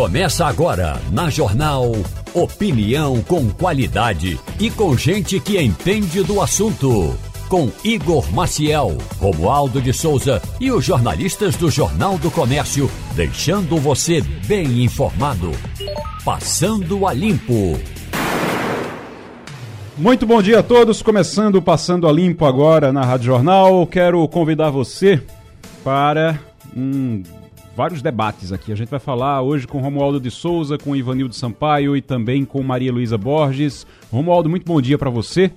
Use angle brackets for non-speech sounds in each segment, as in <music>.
Começa agora na Jornal Opinião com qualidade e com gente que entende do assunto. Com Igor Maciel, Romualdo de Souza e os jornalistas do Jornal do Comércio, deixando você bem informado. Passando a Limpo. Muito bom dia a todos, começando Passando a Limpo agora na Rádio Jornal. Quero convidar você para um vários debates aqui. A gente vai falar hoje com Romualdo de Souza, com Ivanildo Sampaio e também com Maria Luísa Borges. Romualdo, muito bom dia para você.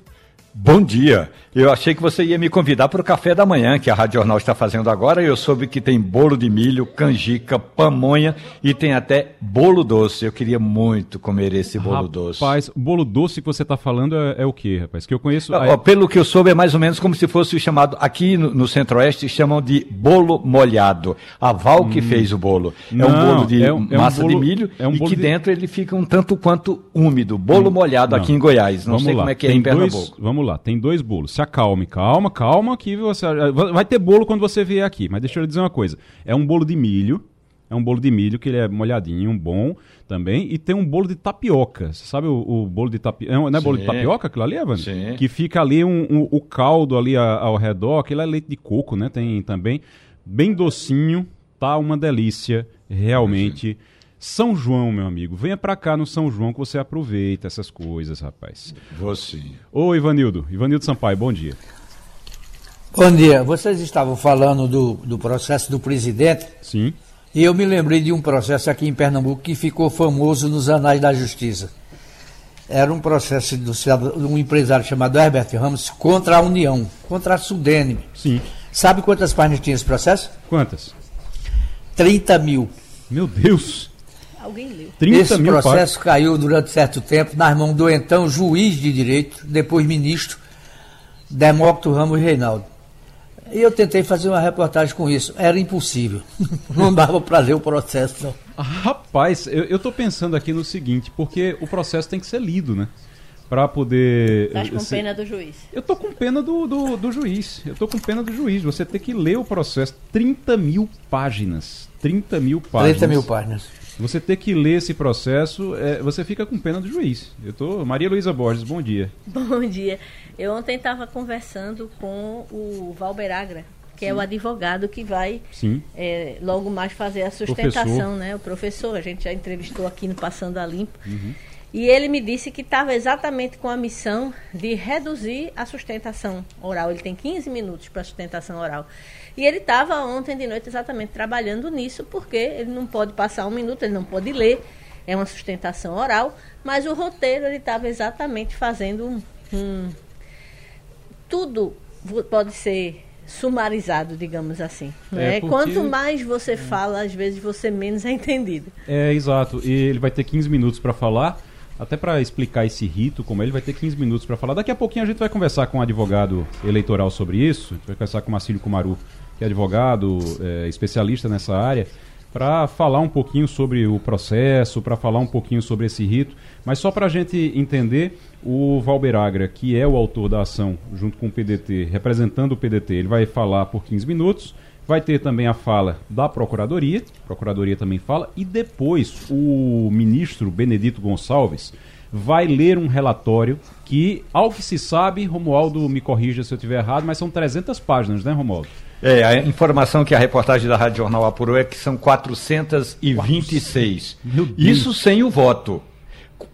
Bom dia. Eu achei que você ia me convidar para o café da manhã que a Rádio Jornal está fazendo agora. Eu soube que tem bolo de milho, canjica, pamonha e tem até bolo doce. Eu queria muito comer esse bolo rapaz, doce. Rapaz, bolo doce que você está falando é, é, o que, rapaz? Que eu conheço. Ó, pelo que eu soube, é mais ou menos como se fosse o chamado. Aqui no, no Centro-Oeste chamam de bolo molhado. A Val hum. que fez o bolo. Não, é um bolo de é um, massa é um bolo, de milho é um e que de... dentro ele fica um tanto quanto úmido. Bolo hum, molhado não. aqui em Goiás. Não vamos sei lá. como é que tem é em dois, Pernambuco. Vamos lá, tem dois bolos. Se acalme, calma, calma, que você. Vai ter bolo quando você vier aqui. Mas deixa eu lhe dizer uma coisa. É um bolo de milho. É um bolo de milho que ele é molhadinho, bom também. E tem um bolo de tapioca. Você sabe o, o bolo de tapioca? Não é Sim. bolo de tapioca aquilo ali, Evan? Sim. Que fica ali um, um, o caldo ali a, ao redor. Aquilo é leite de coco, né? Tem também. Bem docinho. Tá uma delícia, realmente. Sim. São João, meu amigo. Venha pra cá no São João que você aproveita essas coisas, rapaz. Vou sim. Ô, Ivanildo. Ivanildo Sampaio, bom dia. Bom dia. Vocês estavam falando do, do processo do presidente. Sim. E eu me lembrei de um processo aqui em Pernambuco que ficou famoso nos anais da justiça. Era um processo de um empresário chamado Herbert Ramos contra a União, contra a Sudene. Sim. Sabe quantas páginas tinha esse processo? Quantas? 30 mil. Meu Deus! Alguém leu. 30 Esse mil processo caiu durante certo tempo nas mãos do então juiz de direito, depois ministro, Demócrito Ramos Reinaldo. E eu tentei fazer uma reportagem com isso. Era impossível. <laughs> Não dava para ler o processo, não. Rapaz, eu, estou pensando aqui no seguinte, porque o processo tem que ser lido, né? Para poder. Estás com ser... pena do juiz? Eu tô com pena do, do, do, juiz. Eu tô com pena do juiz. Você tem que ler o processo. 30 mil páginas. 30 mil páginas. 30 mil páginas. Você ter que ler esse processo, é, você fica com pena do juiz. Eu tô. Maria Luísa Borges, bom dia. <laughs> Bom dia. Eu ontem estava conversando com o Valberagra, que Sim. é o advogado que vai é, logo mais fazer a sustentação, professor. né? O professor, a gente já entrevistou aqui no Passando a Limpo. Uhum. E ele me disse que estava exatamente com a missão de reduzir a sustentação oral. Ele tem 15 minutos para sustentação oral. E ele estava ontem de noite exatamente trabalhando nisso, porque ele não pode passar um minuto, ele não pode ler, é uma sustentação oral, mas o roteiro ele estava exatamente fazendo um, um. Tudo pode ser sumarizado, digamos assim. Né? É porque... Quanto mais você fala, às vezes você menos é entendido. É, exato. E ele vai ter 15 minutos para falar. Até para explicar esse rito, como ele vai ter 15 minutos para falar. Daqui a pouquinho a gente vai conversar com um advogado eleitoral sobre isso. A gente vai conversar com o Marcílio Kumaru, que é advogado, é, especialista nessa área, para falar um pouquinho sobre o processo, para falar um pouquinho sobre esse rito. Mas só para a gente entender, o Valberagra, que é o autor da ação, junto com o PDT, representando o PDT, ele vai falar por 15 minutos. Vai ter também a fala da Procuradoria, a Procuradoria também fala, e depois o ministro Benedito Gonçalves vai ler um relatório que, ao que se sabe, Romualdo me corrija se eu estiver errado, mas são 300 páginas, né, Romualdo? É, a informação que a reportagem da Rádio Jornal apurou é que são 426. Meu Deus. Isso sem o voto.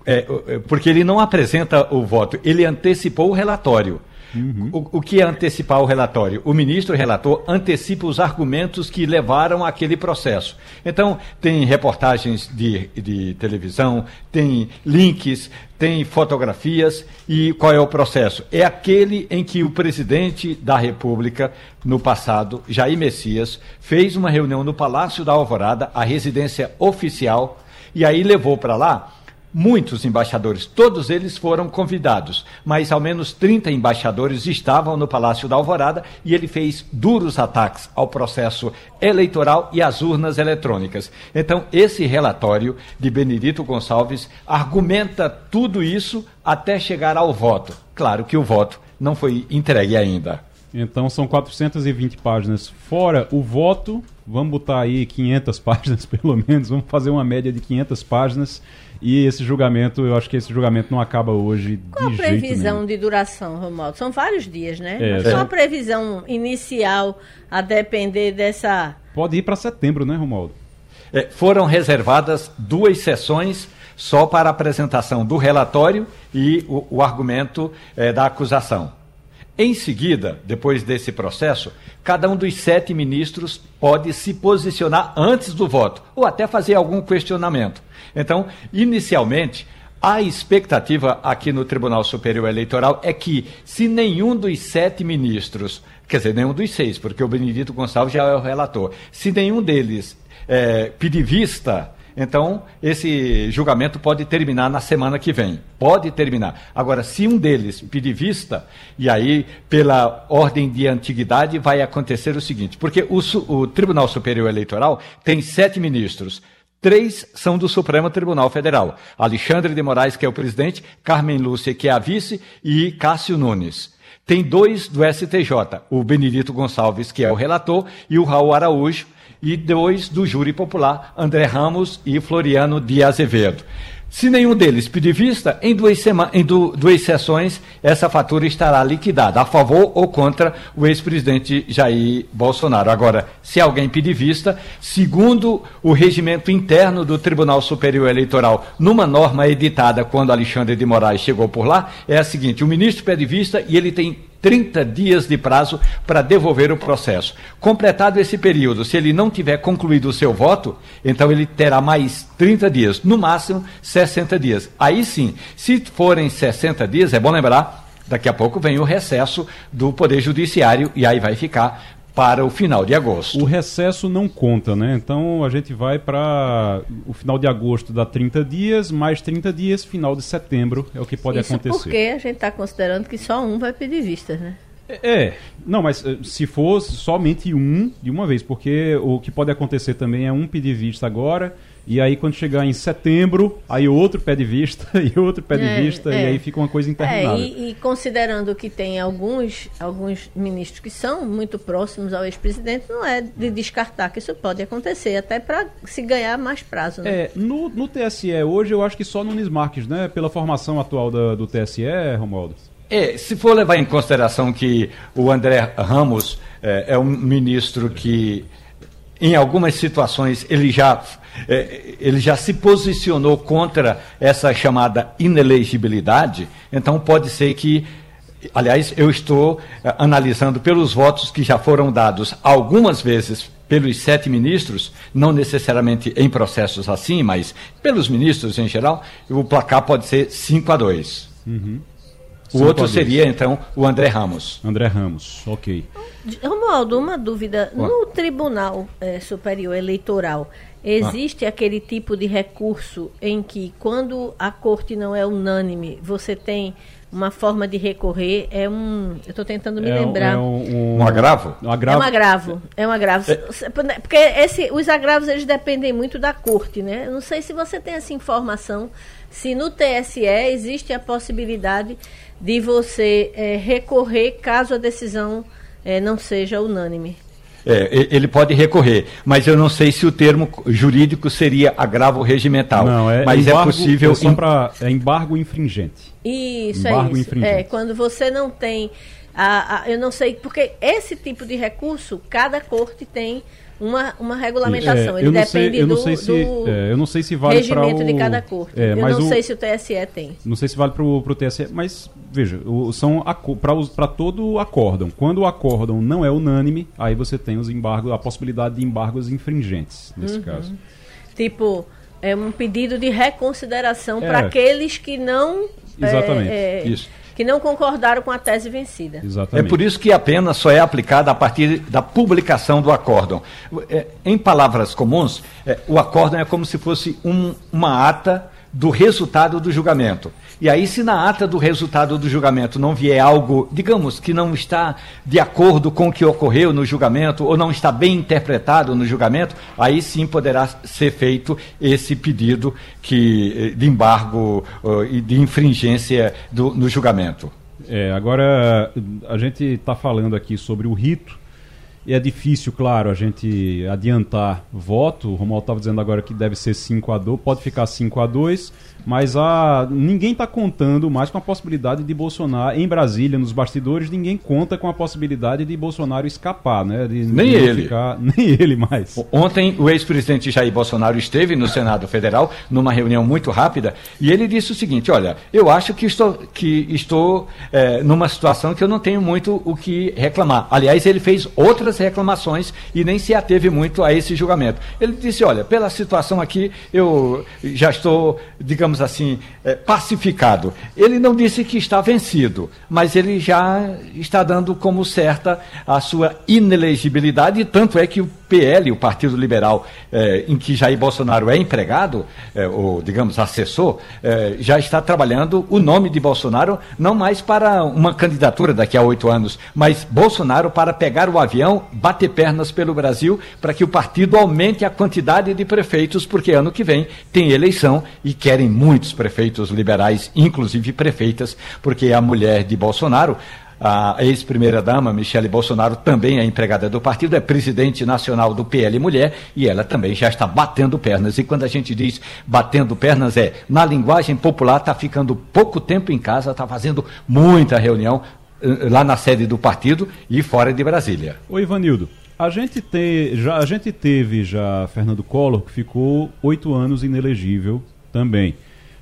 É, porque ele não apresenta o voto, ele antecipou o relatório. Uhum. O, o, que é antecipar o relatório? O ministro relator antecipa os argumentos que levaram àquele processo. Então, tem reportagens de, de televisão, tem links, tem fotografias. E qual é o processo? É aquele em que o presidente da República, no passado, Jair Messias, fez uma reunião no Palácio da Alvorada, a residência oficial, e aí levou para lá Muitos embaixadores, todos eles foram convidados, mas ao menos 30 embaixadores estavam no Palácio da Alvorada e ele fez duros ataques ao processo eleitoral e às urnas eletrônicas. Então, esse relatório de Benedito Gonçalves argumenta tudo isso até chegar ao voto. Claro que o voto não foi entregue ainda. Então são 420 páginas fora o voto vamos botar aí 500 <laughs> páginas pelo menos, vamos fazer uma média de 500 páginas e esse julgamento, eu acho que esse julgamento não acaba hoje Qual de a previsão jeito de duração, Romualdo? São vários dias, né? É, Mas é. Qual a previsão inicial a depender dessa... Pode ir para setembro, né, Romualdo? É, foram reservadas duas sessões só para a apresentação do relatório e o, o argumento é, da acusação. Em seguida, depois desse processo, cada um dos sete ministros pode se posicionar antes do voto ou até fazer algum questionamento. Então, inicialmente, a expectativa aqui no Tribunal Superior Eleitoral é que, se nenhum dos sete ministros, quer dizer, nenhum dos seis, porque o Benedito Gonçalves já é o relator, se nenhum deles é, pedir vista, então esse julgamento pode terminar na semana que vem. Pode terminar. Agora, se um deles pedir vista, e aí, pela ordem de antiguidade, vai acontecer o seguinte: porque o, o Tribunal Superior Eleitoral tem sete ministros. Três são do Supremo Tribunal Federal. Alexandre de Moraes, que é o presidente, Carmen Lúcia, que é a vice, e Cássio Nunes. Tem dois do STJ, o Benedito Gonçalves, que é o relator, e o Raul Araújo, e dois do júri popular, André Ramos e Floriano de Azevedo. Se nenhum deles pedir vista, em duas, sema- em du- duas sessões essa fatura estará liquidada, a favor ou contra o ex-presidente Jair Bolsonaro. Agora, se alguém pedir vista, segundo o regimento interno do Tribunal Superior Eleitoral, numa norma editada quando Alexandre de Moraes chegou por lá, é a seguinte: o ministro pede vista e ele tem 30 dias de prazo para devolver o processo. Completado esse período, se ele não tiver concluído o seu voto, então ele terá mais 30 dias, no máximo 60 dias. Aí sim, se forem 60 dias, é bom lembrar, daqui a pouco vem o recesso do Poder Judiciário e aí vai ficar para o final de agosto. O recesso não conta, né? Então a gente vai para o final de agosto dá 30 dias, mais 30 dias, final de setembro é o que pode Isso acontecer. porque a gente está considerando que só um vai pedir vistas, né? É, não, mas eh, se for somente um de uma vez, porque o que pode acontecer também é um pedir vista agora, e aí quando chegar em setembro, aí outro pede <laughs> vista e outro pede É, vista, é. e aí fica uma coisa É, interminável. e, e considerando que tem alguns, alguns ministros que são muito próximos ao ex-presidente, não é de descartar que isso pode acontecer, até para se ganhar mais prazo. Né? É, no, no TSE hoje eu acho que só Nunes Marques, né? Pela formação atual da- do TSE, Romualdo. É, se for levar em consideração que o André Ramos é, é um ministro que, em algumas situações, ele já, é, ele já se posicionou contra essa chamada inelegibilidade, então pode ser que. Aliás, eu estou é, analisando pelos votos que já foram dados algumas vezes pelos sete ministros, não necessariamente em processos assim, mas pelos ministros em geral, o placar pode ser 5 a 2. O outro seria, então, o André Ramos. André Ramos, ok. Romualdo, uma dúvida. No Tribunal eh, Superior Eleitoral, existe aquele tipo de recurso em que, quando a corte não é unânime, você tem uma forma de recorrer? É um. Eu estou tentando me É um- lembrar. É um, Um agravo? um agravo. É um agravo, é um agravo. Porque esse, os agravos eles dependem muito da corte, né? Eu não sei se você tem essa informação, se no TSE existe a possibilidade de você eh, recorrer caso a decisão eh, não seja unânime. É, ele pode recorrer, mas eu não sei se o termo jurídico seria agravo regimental. Não, é mas embargo, é possível. É, só pra, é embargo infringente. Isso Embargo é isso. infringente. É, quando você não tem. A, a- eu não sei, porque esse tipo de recurso, cada corte tem uma, uma regulamentação. É, Ele não sei- depende eu do, se- do é, eu não sei se vale regimento de o- cada corte. é, eu não o- sei se o TSE tem. Não sei se vale para o TSE, mas veja, o- são para todo acórdão. Quando o acórdão não é unânime, aí você tem os embargos, a possibilidade de embargos infringentes, nesse Uhum. caso. Tipo, é um pedido de reconsideração É. para aqueles que não. é, Exatamente, é, isso. Que não concordaram com a tese vencida. É Exatamente. por isso que a pena só é aplicada a partir da publicação do acórdão. É, em palavras comuns, é, o acórdão é como se fosse um- uma ata do resultado do julgamento. E aí, se na ata do resultado do julgamento não vier algo, digamos, que não está de acordo com o que ocorreu no julgamento, ou não está bem interpretado no julgamento, aí sim poderá ser feito esse pedido que, eh, de embargo eh, e de infringência do- no julgamento. É, agora, a gente está falando aqui sobre o rito. E é difícil, claro, a gente adiantar voto. O Romualdo estava dizendo agora que deve ser 5 a 2 pode ficar 5 a 2 mas a, ninguém está contando mais com a possibilidade de Bolsonaro, em Brasília, nos bastidores, ninguém conta com a possibilidade de Bolsonaro escapar, né? De, nem de ele. Ficar, <laughs> nem ele mais. Ontem, o ex-presidente Jair Bolsonaro esteve no Senado Federal, numa reunião muito rápida, e ele disse o seguinte: olha, eu acho que estou, que estou é, numa situação que eu não tenho muito o que reclamar. Aliás, ele fez outras reclamações e nem se ateve muito a esse julgamento. Ele disse: olha, pela situação aqui, eu já estou, digamos, digamos assim, é, pacificado. Ele não disse que está vencido, mas ele já está dando como certa a sua inelegibilidade, tanto é que o PL, o Partido Liberal, eh, em que Jair Bolsonaro é empregado, eh, ou digamos assessor, eh, já está trabalhando o nome de Bolsonaro não mais para uma candidatura daqui a oito anos, mas Bolsonaro para pegar o avião, bater pernas pelo Brasil, para que o partido aumente a quantidade de prefeitos, porque ano que vem tem eleição e querem muitos prefeitos liberais, inclusive prefeitas, porque a mulher de Bolsonaro a ex-primeira-dama, Michele Bolsonaro, também é empregada do partido, é presidente nacional do PL Mulher e ela também já está batendo pernas. E quando a gente diz batendo pernas, é, na linguagem popular, está ficando pouco tempo em casa, está fazendo muita reunião eh, lá na sede do partido e fora de Brasília. Oi, Ivanildo. A gente, te, já, a gente teve já Fernando Collor, que ficou oito anos inelegível também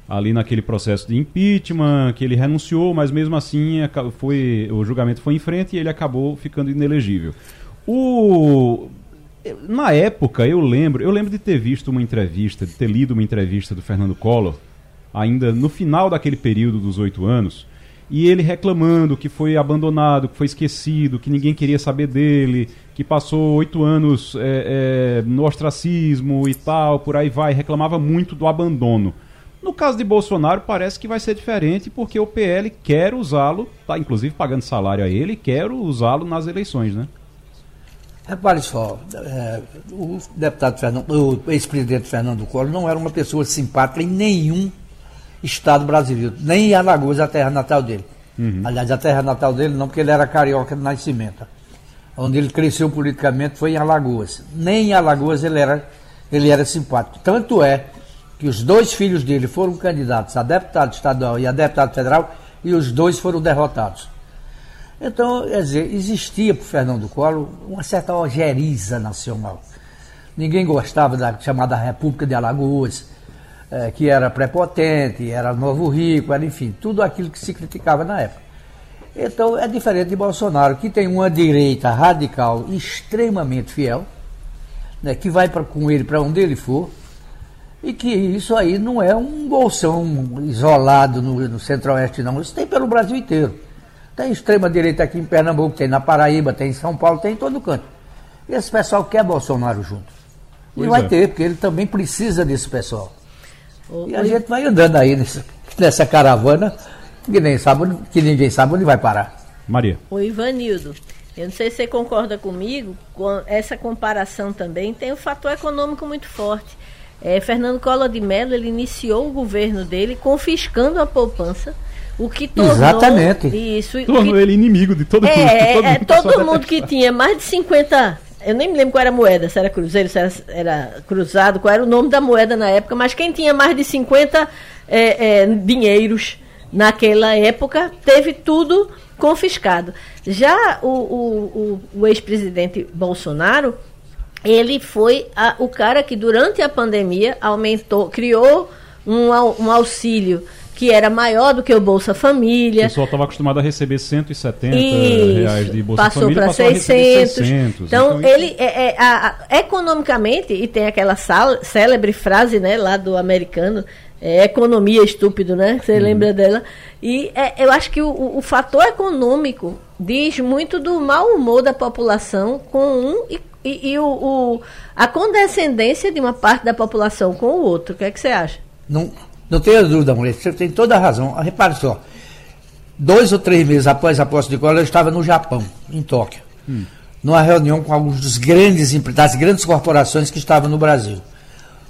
ali naquele processo de impeachment, que ele renunciou, mas mesmo assim foi, o julgamento foi em frente e ele acabou ficando inelegível. O na época eu lembro, eu lembro de ter visto uma entrevista, de ter lido uma entrevista do Fernando Collor, ainda no final daquele período dos oito anos, e ele reclamando que foi abandonado, que foi esquecido, que ninguém queria saber dele, que passou oito anos é, é, no ostracismo e tal, por aí vai, reclamava muito do abandono. No caso de Bolsonaro, parece que vai ser diferente, porque o PL quer usá-lo, tá inclusive pagando salário a ele, quer usá-lo nas eleições, né? Repare só, é, o deputado Fernando, o ex-presidente Fernando Collor não era uma pessoa simpática em nenhum estado brasileiro, nem em Alagoas, a terra natal dele. Uhum. Aliás, a terra natal dele não, porque ele era carioca de nascimento. Onde ele cresceu politicamente foi em Alagoas. Nem em Alagoas ele era, ele era simpático. Tanto é que os dois filhos dele foram candidatos a deputado estadual e a deputado federal e os dois foram derrotados. Então, quer dizer, existia para o Fernando Collor uma certa ojeriza nacional. Ninguém gostava da chamada República de Alagoas, é, que era prepotente, era novo rico, era enfim, tudo aquilo que se criticava na época. Então é diferente de Bolsonaro, que tem uma direita radical extremamente fiel, né, que vai pra, com ele para onde ele for, e que isso aí não é um bolsão isolado no, no centro-oeste, não. Isso tem pelo Brasil inteiro. Tem extrema-direita aqui em Pernambuco, tem na Paraíba, tem em São Paulo, tem em todo canto. E esse pessoal quer Bolsonaro junto. E pois vai é. ter, porque ele também precisa desse pessoal. e a gente vai andando aí nessa, nessa caravana que, nem sabe, que ninguém sabe onde vai parar. Maria. O Ivanildo. Eu não sei se você concorda comigo, com essa comparação também tem o um fator econômico muito forte. É, Fernando Collor de Mello ele iniciou o governo dele confiscando a poupança, o que tornou Exatamente. isso, tornou que, ele inimigo de todo é, mundo. É, todo, é, mundo, todo mundo que tinha mais de 50 eu nem me lembro qual era a moeda, se era cruzeiro, se era, era, cruzado, qual era o nome da moeda na época, mas quem tinha mais de 50 é, é, dinheiros naquela época teve tudo confiscado. Já o, o, o, o ex-presidente Bolsonaro, ele foi a, o cara que durante a pandemia aumentou, criou um, um auxílio que era maior do que o Bolsa Família. O pessoal estava acostumado a receber 170 Isso, reais de Bolsa passou Família, passou para 600. 600. Então, então ele, é, é, a, a, economicamente, e tem aquela sal, célebre frase né, lá do americano, é, economia estúpido, né? Você uhum. lembra dela? E é, eu acho que o, o, fator econômico diz muito do mau humor da população com um e e, e o, o, a condescendência de uma parte da população com o outro. O que é que você acha? Não, não tenha dúvida, mulher. Você tem toda a razão. Repare só. Dois ou três meses após a posse de Collor, eu estava no Japão, em Tóquio, hum. numa reunião com alguns dos grandes das grandes corporações que estavam no Brasil.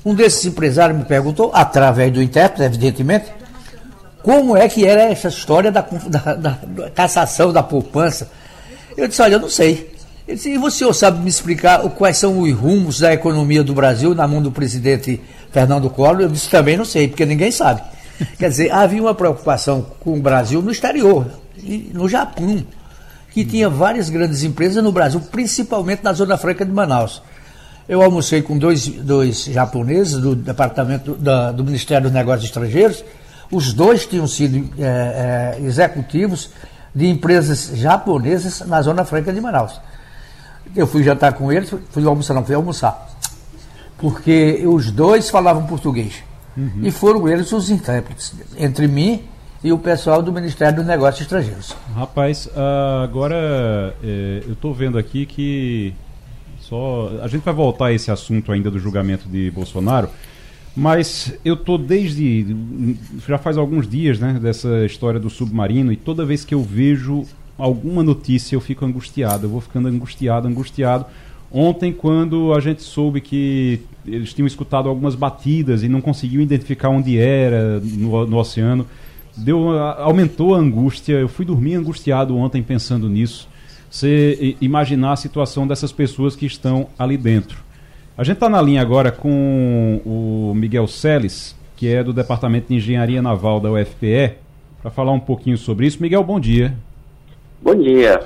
Um desses empresários me perguntou, através do intérprete, evidentemente, como é que era essa história da, da, da, da cassação da poupança. Eu disse, olha, eu não sei. Ele disse, e você sabe me explicar quais são os rumos da economia do Brasil na mão do presidente Fernando Collor? Eu disse, também não sei, porque ninguém sabe. <laughs> Quer dizer, havia uma preocupação com o Brasil no exterior, no Japão, que tinha várias grandes empresas no Brasil, principalmente na Zona Franca de Manaus. Eu almocei com dois, dois japoneses do departamento da, do Ministério dos Negócios Estrangeiros. Os dois tinham sido é, é, executivos de empresas japonesas na Zona Franca de Manaus. Eu fui jantar com eles, fui almoçar, não, fui almoçar. Porque os dois falavam português. Uhum. E foram eles os intérpretes, entre mim e o pessoal do Ministério dos Negócios Estrangeiros. Rapaz, uh, agora é, eu estou vendo aqui que só a gente vai voltar a esse assunto ainda do julgamento de Bolsonaro, mas eu tô desde já faz alguns dias, né, dessa história do submarino e toda vez que eu vejo alguma notícia eu fico angustiado, eu vou ficando angustiado, angustiado. Ontem, quando a gente soube que eles tinham escutado algumas batidas e não conseguiam identificar onde era no, no oceano, deu, aumentou a angústia. Eu fui dormir angustiado ontem pensando nisso. Você imaginar a situação dessas pessoas que estão ali dentro. A gente está na linha agora com o Miguel Seles, que é do Departamento de Engenharia Naval da UFPE, para falar um pouquinho sobre isso. Miguel, bom dia. Bom dia.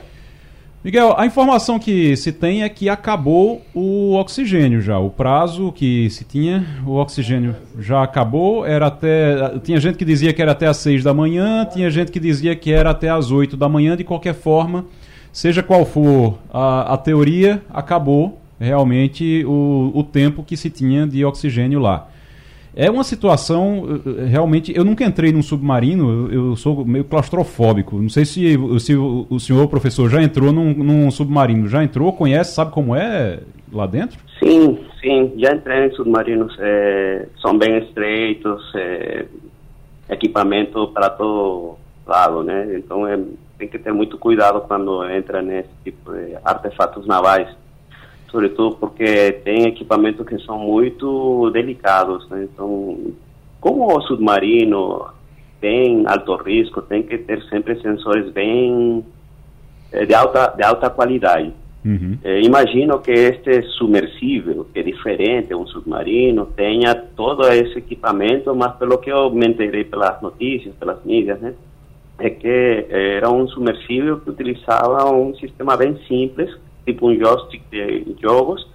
Miguel, a informação que se tem é que acabou o oxigênio já. O prazo que se tinha, o oxigênio já acabou. Era até. Tinha gente que dizia que era até às 6 da manhã, tinha gente que dizia que era até às 8 da manhã. De qualquer forma, seja qual for a, a teoria, acabou realmente o, o tempo que se tinha de oxigênio lá. É uma situação, eh, realmente, eu nunca entrei num submarino, eu, sou meio claustrofóbico. Não sei se, se o, o senhor, professor, já entrou num, num, submarino. Já entrou, conhece, sabe como é lá dentro? Sim, sim, já entrei em submarinos. É, são bem estreitos, é, equipamento para todo lado, né? Então é, tem que ter muito cuidado quando entra nesse tipo de artefatos navais sobretudo porque tem equipamentos que são muito delicados. Né? Então, como o submarino tem alto risco, tem que ter sempre sensores bem eh, de alta de alta qualidade. Uhum. Eh, imagino que este submersível, que é diferente, um submarino, tenha todo esse equipamento, mas pelo que eu me enterei pelas notícias, pelas mídias, né, é que era um submersível que utilizava um sistema bem simples, tipo um joystick de jogos,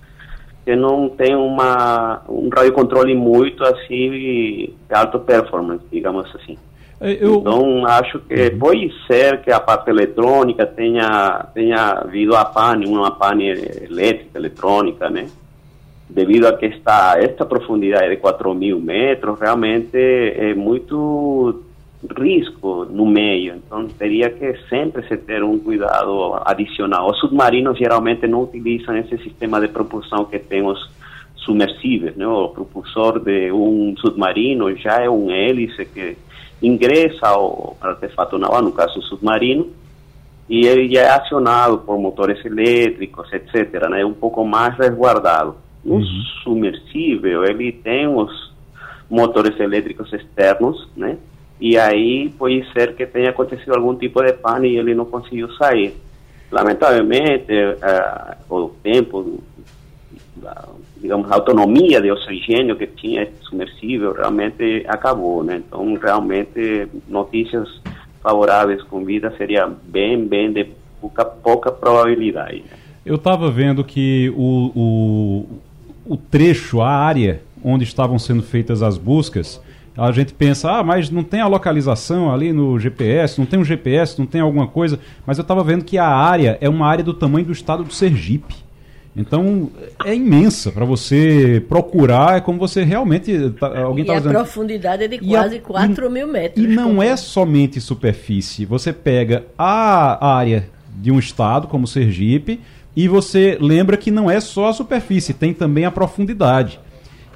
que não tem uma, um radiocontrole muito assim de alta performance, digamos assim. É, eu... Então, acho que uhum. pode ser que a parte eletrônica tenha, tenha havido a pane, uma pane elétrica, eletrônica, né? Devido a que esta, esta profundidade de 4 mil metros realmente é muito risco no meio, então teria que sempre se ter um cuidado adicional. Os submarinos geralmente não utilizam esse sistema de propulsão que tem os submersíveis, né? O propulsor de um submarino já é um hélice que ingressa ao artefato naval, no caso submarino, e ele já é acionado por motores elétricos, etc. Né? É um pouco mais resguardado. No uhum. submersível, ele tem os motores elétricos externos, né? E aí pode ser que tenha acontecido algum tipo de pane e ele não conseguiu sair. Lamentavelmente, uh, o tempo, a, digamos, a autonomia de oxigênio que tinha esse submersível realmente acabou, né? Então, realmente, notícias favoráveis com vida seria bem, bem de pouca, pouca probabilidade. Eu estava vendo que o, o, o trecho, a área onde estavam sendo feitas as buscas, a gente pensa, ah, mas não tem a localização ali no GPS, não tem um GPS, não tem alguma coisa. Mas eu estava vendo que a área é uma área do tamanho do estado do Sergipe. Então é imensa para você procurar, é como você realmente. Tá, alguém e a dizendo, profundidade é de quase a, 4 mil metros. E não é somente superfície. Você pega a área de um estado, como Sergipe, e você lembra que não é só a superfície, tem também a profundidade.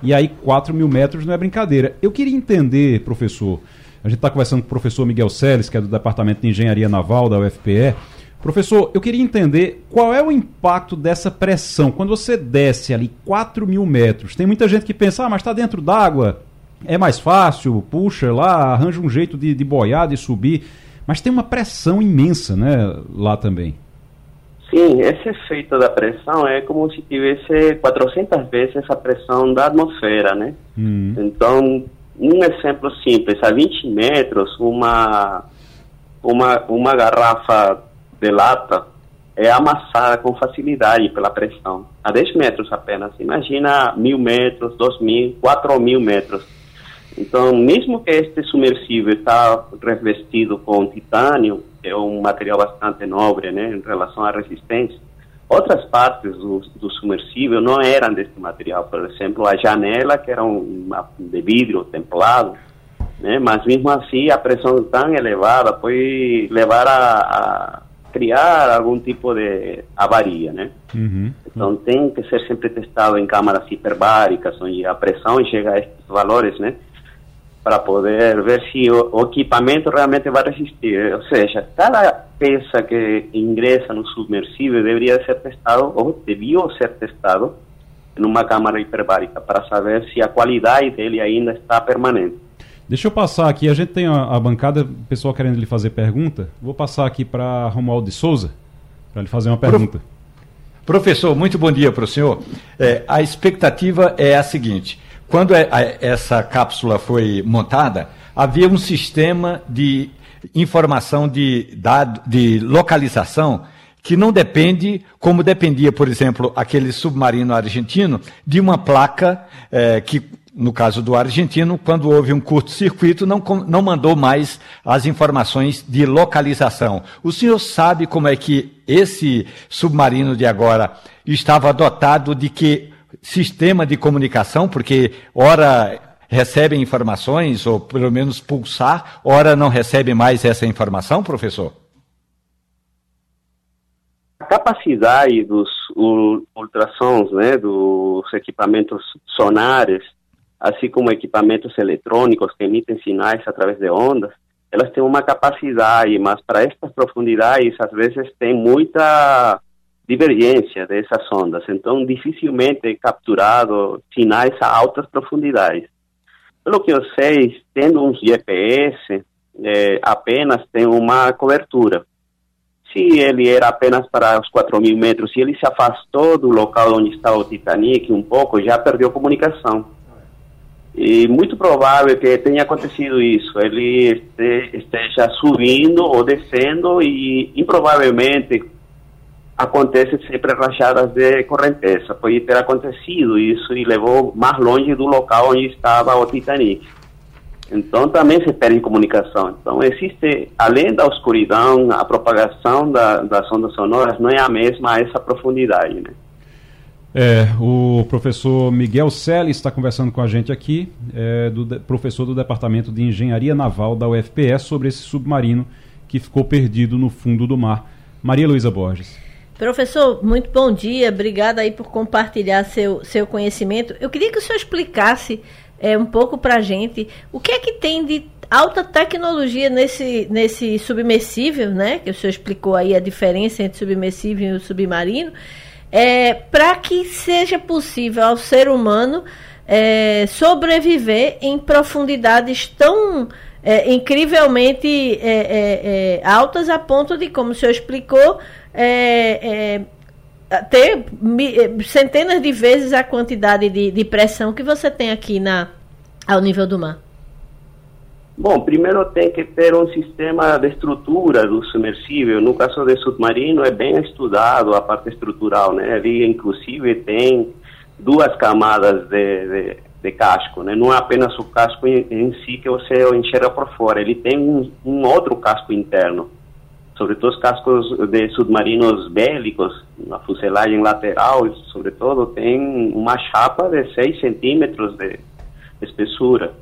E aí 4 mil metros não é brincadeira. Eu queria entender, professor, a gente está conversando com o professor Miguel Seles, que é do Departamento de Engenharia Naval da UFPE. Professor, eu queria entender qual é o impacto dessa pressão. Quando você desce ali 4 mil metros, tem muita gente que pensa, ah, mas está dentro d'água, é mais fácil, puxa lá, arranja um jeito de, de boiar, de subir. Mas tem uma pressão imensa né, lá também. Sim, esse efeito da pressão é como se tivesse 400 vezes a pressão da atmosfera, né? Hum. Então, um exemplo simples, a 20 metros, uma, uma, uma garrafa de lata é amassada com facilidade pela pressão, a 10 metros apenas. Imagina mil metros, dois mil, quatro mil metros. Então, mesmo que este submersível está revestido com titânio, é um material bastante nobre né, em relação à resistência, outras partes do, do submersível não eram deste material. Por exemplo, a janela, que era um, de vidro templado, né, mas mesmo assim a pressão tão elevada pode levar a, a criar algum tipo de avaria, né? Uhum. Então tem que ser sempre testado em câmaras hiperbáricas, onde a pressão chega a estes valores, né? Para poder ver se o, o, equipamento realmente vai resistir. Ou seja, cada peça que ingressa no submersível deveria ser testado, ou devia ser testado, em uma câmara hiperbárica, para saber se a qualidade dele ainda está permanente. Deixa eu passar aqui, a gente tem a, a bancada, o pessoal querendo lhe fazer pergunta. Vou passar aqui para Romualdo de Souza, para lhe fazer uma pergunta. Professor, muito bom dia para o senhor. É, a expectativa é a seguinte: quando é, essa cápsula foi montada, havia um sistema de informação de, dado, de localização que não depende, como dependia, por exemplo, aquele submarino argentino, de uma placa é, que no caso do argentino, quando houve um curto-circuito, não, não mandou mais as informações de localização. O senhor sabe como é que esse submarino de agora estava dotado de que sistema de comunicação? Porque, ora, recebe informações, ou pelo menos pulsar, ora não recebe mais essa informação, professor? A capacidade dos ultrassons, né, dos equipamentos sonares, assim como equipamentos eletrônicos que emitem sinais através de ondas, elas têm uma capacidade, mas para estas profundidades, às vezes, tem muita divergência dessas ondas, então dificilmente é capturado sinais a altas profundidades. Pelo que eu sei, tendo um GPS, é, apenas tem uma cobertura. Se ele era apenas para os 4 mil metros, se ele se afastou do local onde está o Titanic um pouco, já perdeu comunicação. E muito provável que tenha acontecido isso. Ele esteja subindo ou descendo e, improvavelmente, acontece sempre rachadas de correnteza. Pode ter acontecido isso e levou mais longe do local onde estava o Titanic. Então também se perde comunicação. Então existe, além da escuridão, a propagação da, das ondas sonoras não é a mesma a essa profundidade, né? É, o professor Miguel Selle está conversando com a gente aqui, é, do de, professor do Departamento de Engenharia Naval da UFPS, sobre esse submarino que ficou perdido no fundo do mar. Maria Luísa Borges. Professor, muito bom dia, obrigada aí por compartilhar seu, seu conhecimento. Eu queria que o senhor explicasse é, um pouco para a gente o que é que tem de alta tecnologia nesse, nesse submersível, né? Que o senhor explicou aí a diferença entre submersível e submarino é, para que seja possível ao ser humano é, sobreviver em profundidades tão é, incrivelmente é, altas a ponto de, como o senhor explicou, ter centenas de vezes a quantidade de, de pressão que você tem aqui na, ao nível do mar. Bom, primeiro tem que ter um sistema de estrutura do submersível. No caso de submarino é bem estudado a parte estrutural, né? Ali inclusive tem duas camadas de, de, de casco, né? Não é apenas o casco em, em, si que você enxerga por fora, ele tem um, um outro casco interno. Sobretudo os cascos de submarinos bélicos, a fuselagem lateral, sobretudo, tem uma chapa de 6 centímetros de espessura.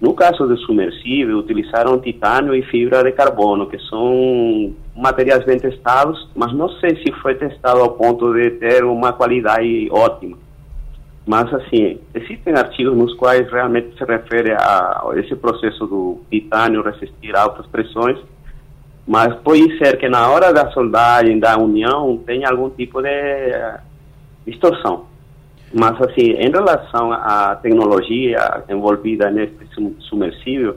No caso do submersível, utilizaram titânio e fibra de carbono, que são materiais bem testados, mas não sei se foi testado ao ponto de ter uma qualidade ótima. Mas, assim, existem artigos nos quais realmente se refere a esse processo do titânio resistir a altas pressões, mas pode ser que na hora da soldagem, da união, tenha algum tipo de distorção. Mas, assim, em relação à tecnologia envolvida nesse submersível,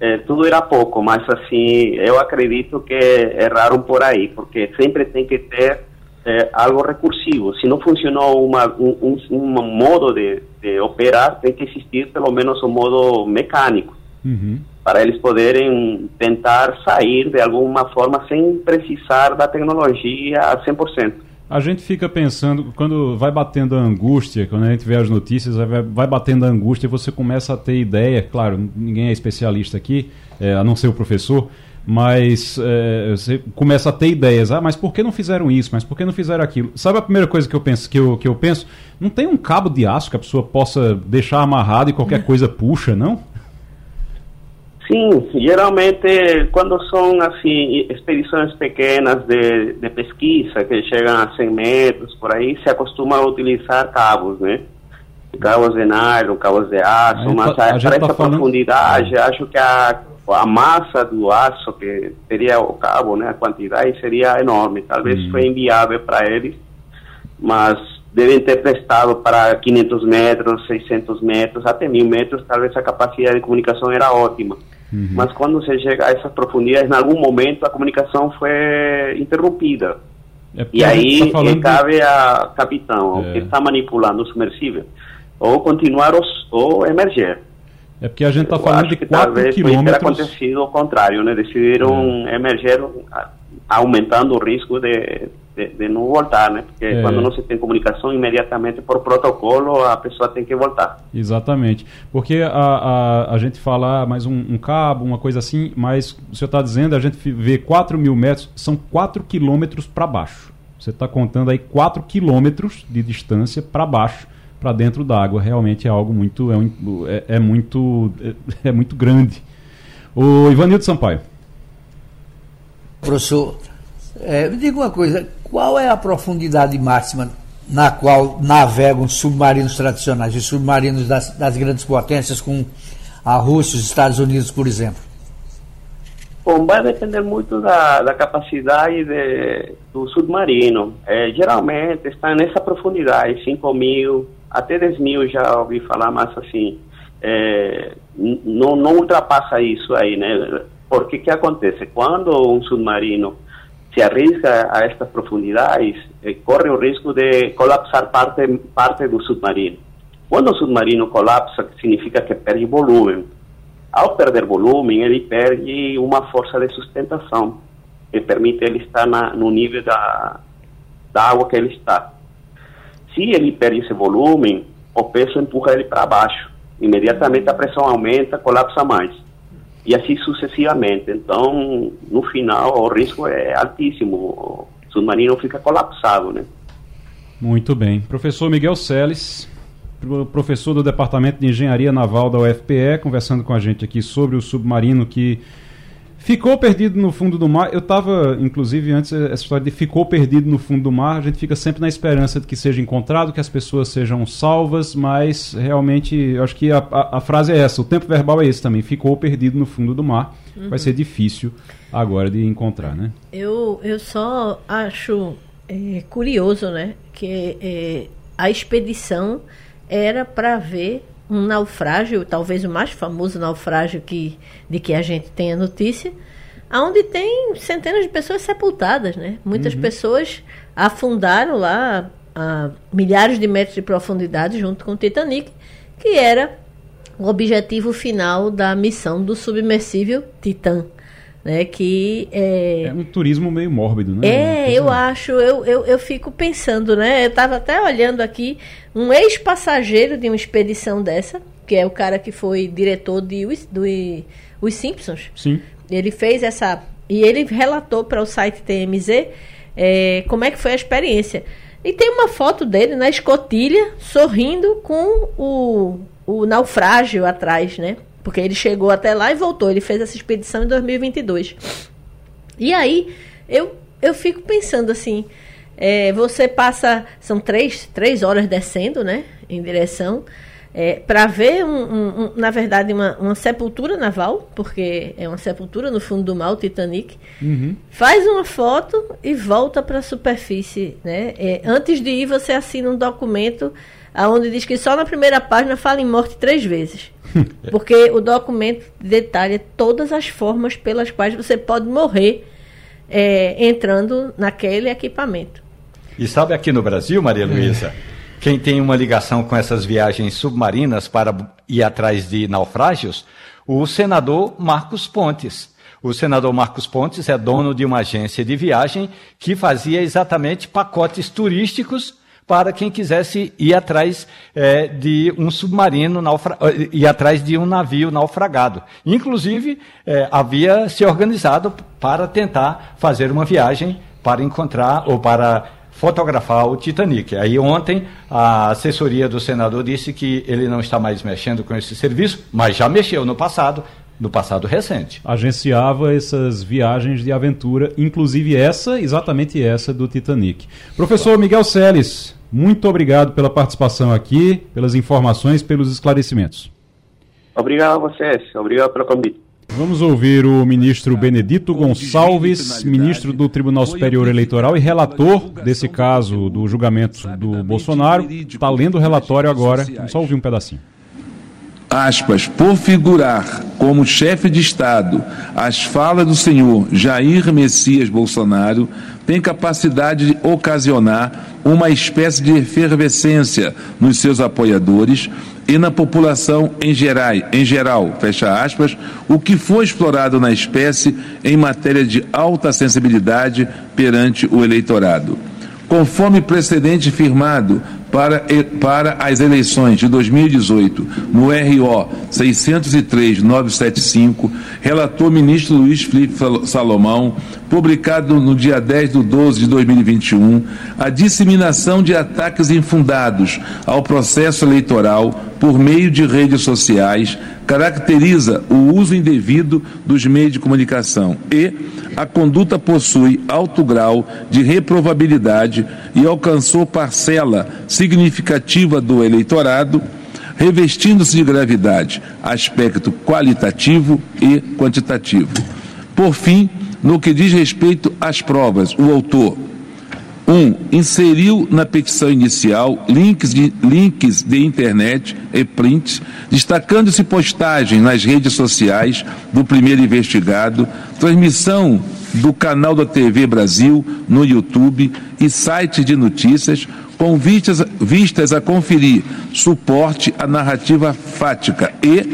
é, tudo era pouco, mas, assim, eu acredito que erraram por aí, porque sempre tem que ter é algo recursivo. Se não funcionou uma, um, um, modo de, de, operar, tem que existir pelo menos um modo mecânico. Uhum. Para eles poderem tentar sair de alguma forma sem precisar da tecnologia a 100%. A gente fica pensando, quando vai batendo a angústia, quando a gente vê as notícias, vai, vai batendo a angústia e você começa a ter ideia. Claro, ninguém é especialista aqui, é, a não ser o professor, mas é, você começa a ter ideias. Ah, mas por que não fizeram isso? Mas por que não fizeram aquilo? Sabe a primeira coisa que eu penso? Que eu, que eu penso? Não tem um cabo de aço que a pessoa possa deixar amarrado e qualquer coisa puxa, não? Sim, geralmente quando são assim expedições pequenas de, de pesquisa que chegam a 100 metros por aí se acostuma a utilizar cabos, né? Cabos de nylon, cabos de aço, a mas tá, para essa tá profundidade falando... acho que a, a massa do aço que seria o cabo, né, a quantidade seria enorme. Talvez hum. foi inviável para eles, mas devem ter prestado para 500 metros, 600 metros, até 1000 metros, talvez a capacidade de comunicação era ótima. Uhum. Mas quando você chega a essas profundidades, em algum momento a comunicação foi interrompida. É e aí tá cabe de... a capitão, é. que está manipulando o submersível, ou continuar os, ou emerger. É porque a gente está falando de 4 quilômetros. Talvez acontecido o contrário, né? Decidiram é. emerger aumentando o risco de, de, de não voltar, né? Porque é. quando não se tem comunicação, imediatamente por protocolo a pessoa tem que voltar. Exatamente. Porque a, a, a gente fala mais um, um, cabo, uma coisa assim, mas o senhor está dizendo, a gente vê 4 mil metros, são 4 quilômetros para baixo. Você está contando aí 4 quilômetros de distância para baixo, para dentro d'água. Realmente é algo muito. É, um, é, é muito. É, é muito grande. O Ivanildo Sampaio. Professor, é, me diga uma coisa, qual é a profundidade máxima na qual navegam submarinos tradicionais, os submarinos das, das grandes potências, com a Rússia e os Estados Unidos, por exemplo? Bom, vai depender muito da, da capacidade de, do submarino. É, geralmente está nessa profundidade, 5 mil, até 10 mil já ouvi falar, mas assim, é, não, não ultrapassa isso aí, né? Porque que acontece? Quando um submarino se arrisca a estas profundidades, eh, corre o risco de colapsar parte, parte do submarino. Quando o submarino colapsa, significa que perde volume. Ao perder volume, ele perde uma força de sustentação, que permite ele estar no nível da, da água que ele está. Se ele perde esse volume, o peso empurra ele para baixo. Imediatamente a pressão aumenta, colapsa mais e assim sucessivamente. Então, no final, o risco é altíssimo. O submarino fica colapsado, né? Muito bem. Professor Miguel Celes, professor do Departamento de Engenharia Naval da UFPE, conversando com a gente aqui sobre o submarino que Ficou perdido no fundo do mar. Eu estava, inclusive, antes, essa história de ficou perdido no fundo do mar. A gente fica sempre na esperança de que seja encontrado, que as pessoas sejam salvas, mas realmente, eu acho que a, a, a frase é essa. O tempo verbal é esse também. Ficou perdido no fundo do mar. Uhum. Vai ser difícil agora de encontrar, né? Eu, eu só acho é, curioso, né? Que é, a expedição era para ver um naufrágio, talvez o mais famoso naufrágio que, de que a gente tem a notícia, onde tem centenas de pessoas sepultadas, né? Muitas uhum. pessoas afundaram lá a milhares de metros de profundidade junto com o Titanic, que era o objetivo final da missão do submersível Titan né? Que é... é um turismo meio mórbido, né? É, eu acho, eu, eu, eu fico pensando, né? Eu estava até olhando aqui um ex-passageiro de uma expedição dessa, que é o cara que foi diretor de do, Os Simpsons. Sim. Ele fez essa e ele relatou para o site TMZ é, como é que foi a experiência. E tem uma foto dele na escotilha sorrindo com o, o naufrágio atrás, né? Porque ele chegou até lá e voltou. Ele fez essa expedição em 2022. E aí, eu, eu fico pensando assim: é, você passa. São três, três horas descendo, né? Em direção. É, para ver, um, um, um, na verdade, uma, uma, sepultura naval, porque é uma sepultura no fundo do mar, o Titanic, uhum. faz uma foto e volta para a superfície. Né? É, antes de ir, você assina um documento onde diz que só na primeira página fala em morte três vezes. <laughs> Porque o documento detalha todas as formas pelas quais você pode morrer é, entrando naquele equipamento. E sabe aqui no Brasil, Maria Luísa, quem tem uma ligação com essas viagens submarinas para ir atrás de naufrágios? O senador Marcos Pontes. O senador Marcos Pontes é dono de uma agência de viagem que fazia exatamente pacotes turísticos para quem quisesse ir atrás é, de um submarino, naufra... Eh, ir atrás de um navio naufragado. Inclusive, é, havia se organizado para tentar fazer uma viagem para encontrar ou para fotografar o Titanic. Aí ontem a assessoria do senador disse que ele não está mais mexendo com esse serviço, mas já mexeu no passado, no passado recente. Agenciava essas viagens de aventura, inclusive essa, exatamente essa do Titanic. Professor Miguel Seles, muito obrigado pela participação aqui, pelas informações, pelos esclarecimentos. Obrigado a vocês, obrigado pelo convite. Vamos ouvir o ministro Benedito Gonçalves, ministro do Tribunal Superior Eleitoral e relator desse caso do julgamento do Bolsonaro. Está lendo o relatório agora. Vamos só ouvir um pedacinho aspas, por figurar como chefe de Estado as falas do senhor Jair Messias Bolsonaro, tem capacidade de ocasionar uma espécie de efervescência nos seus apoiadores e na população em geral, em geral, fecha aspas, o que foi explorado na espécie em matéria de alta sensibilidade perante o eleitorado. Conforme precedente firmado para, para as eleições de 2018, no RO 603-975, relator ministro Luiz Felipe Salomão, publicado no dia 10 de 12 de 2021, a disseminação de ataques infundados ao processo eleitoral por meio de redes sociais caracteriza o uso indevido dos meios de comunicação e a conduta possui alto grau de reprovabilidade e alcançou parcela significativa do eleitorado, revestindo-se de gravidade, aspecto qualitativo e quantitativo. Por fim, no que diz respeito às provas, o autor 1. Um, inseriu na petição inicial links de, links de internet e prints, destacando-se postagem nas redes sociais do primeiro investigado, transmissão do canal da TV Brasil no YouTube e sites de notícias com vistas, vistas a conferir suporte à narrativa fática e,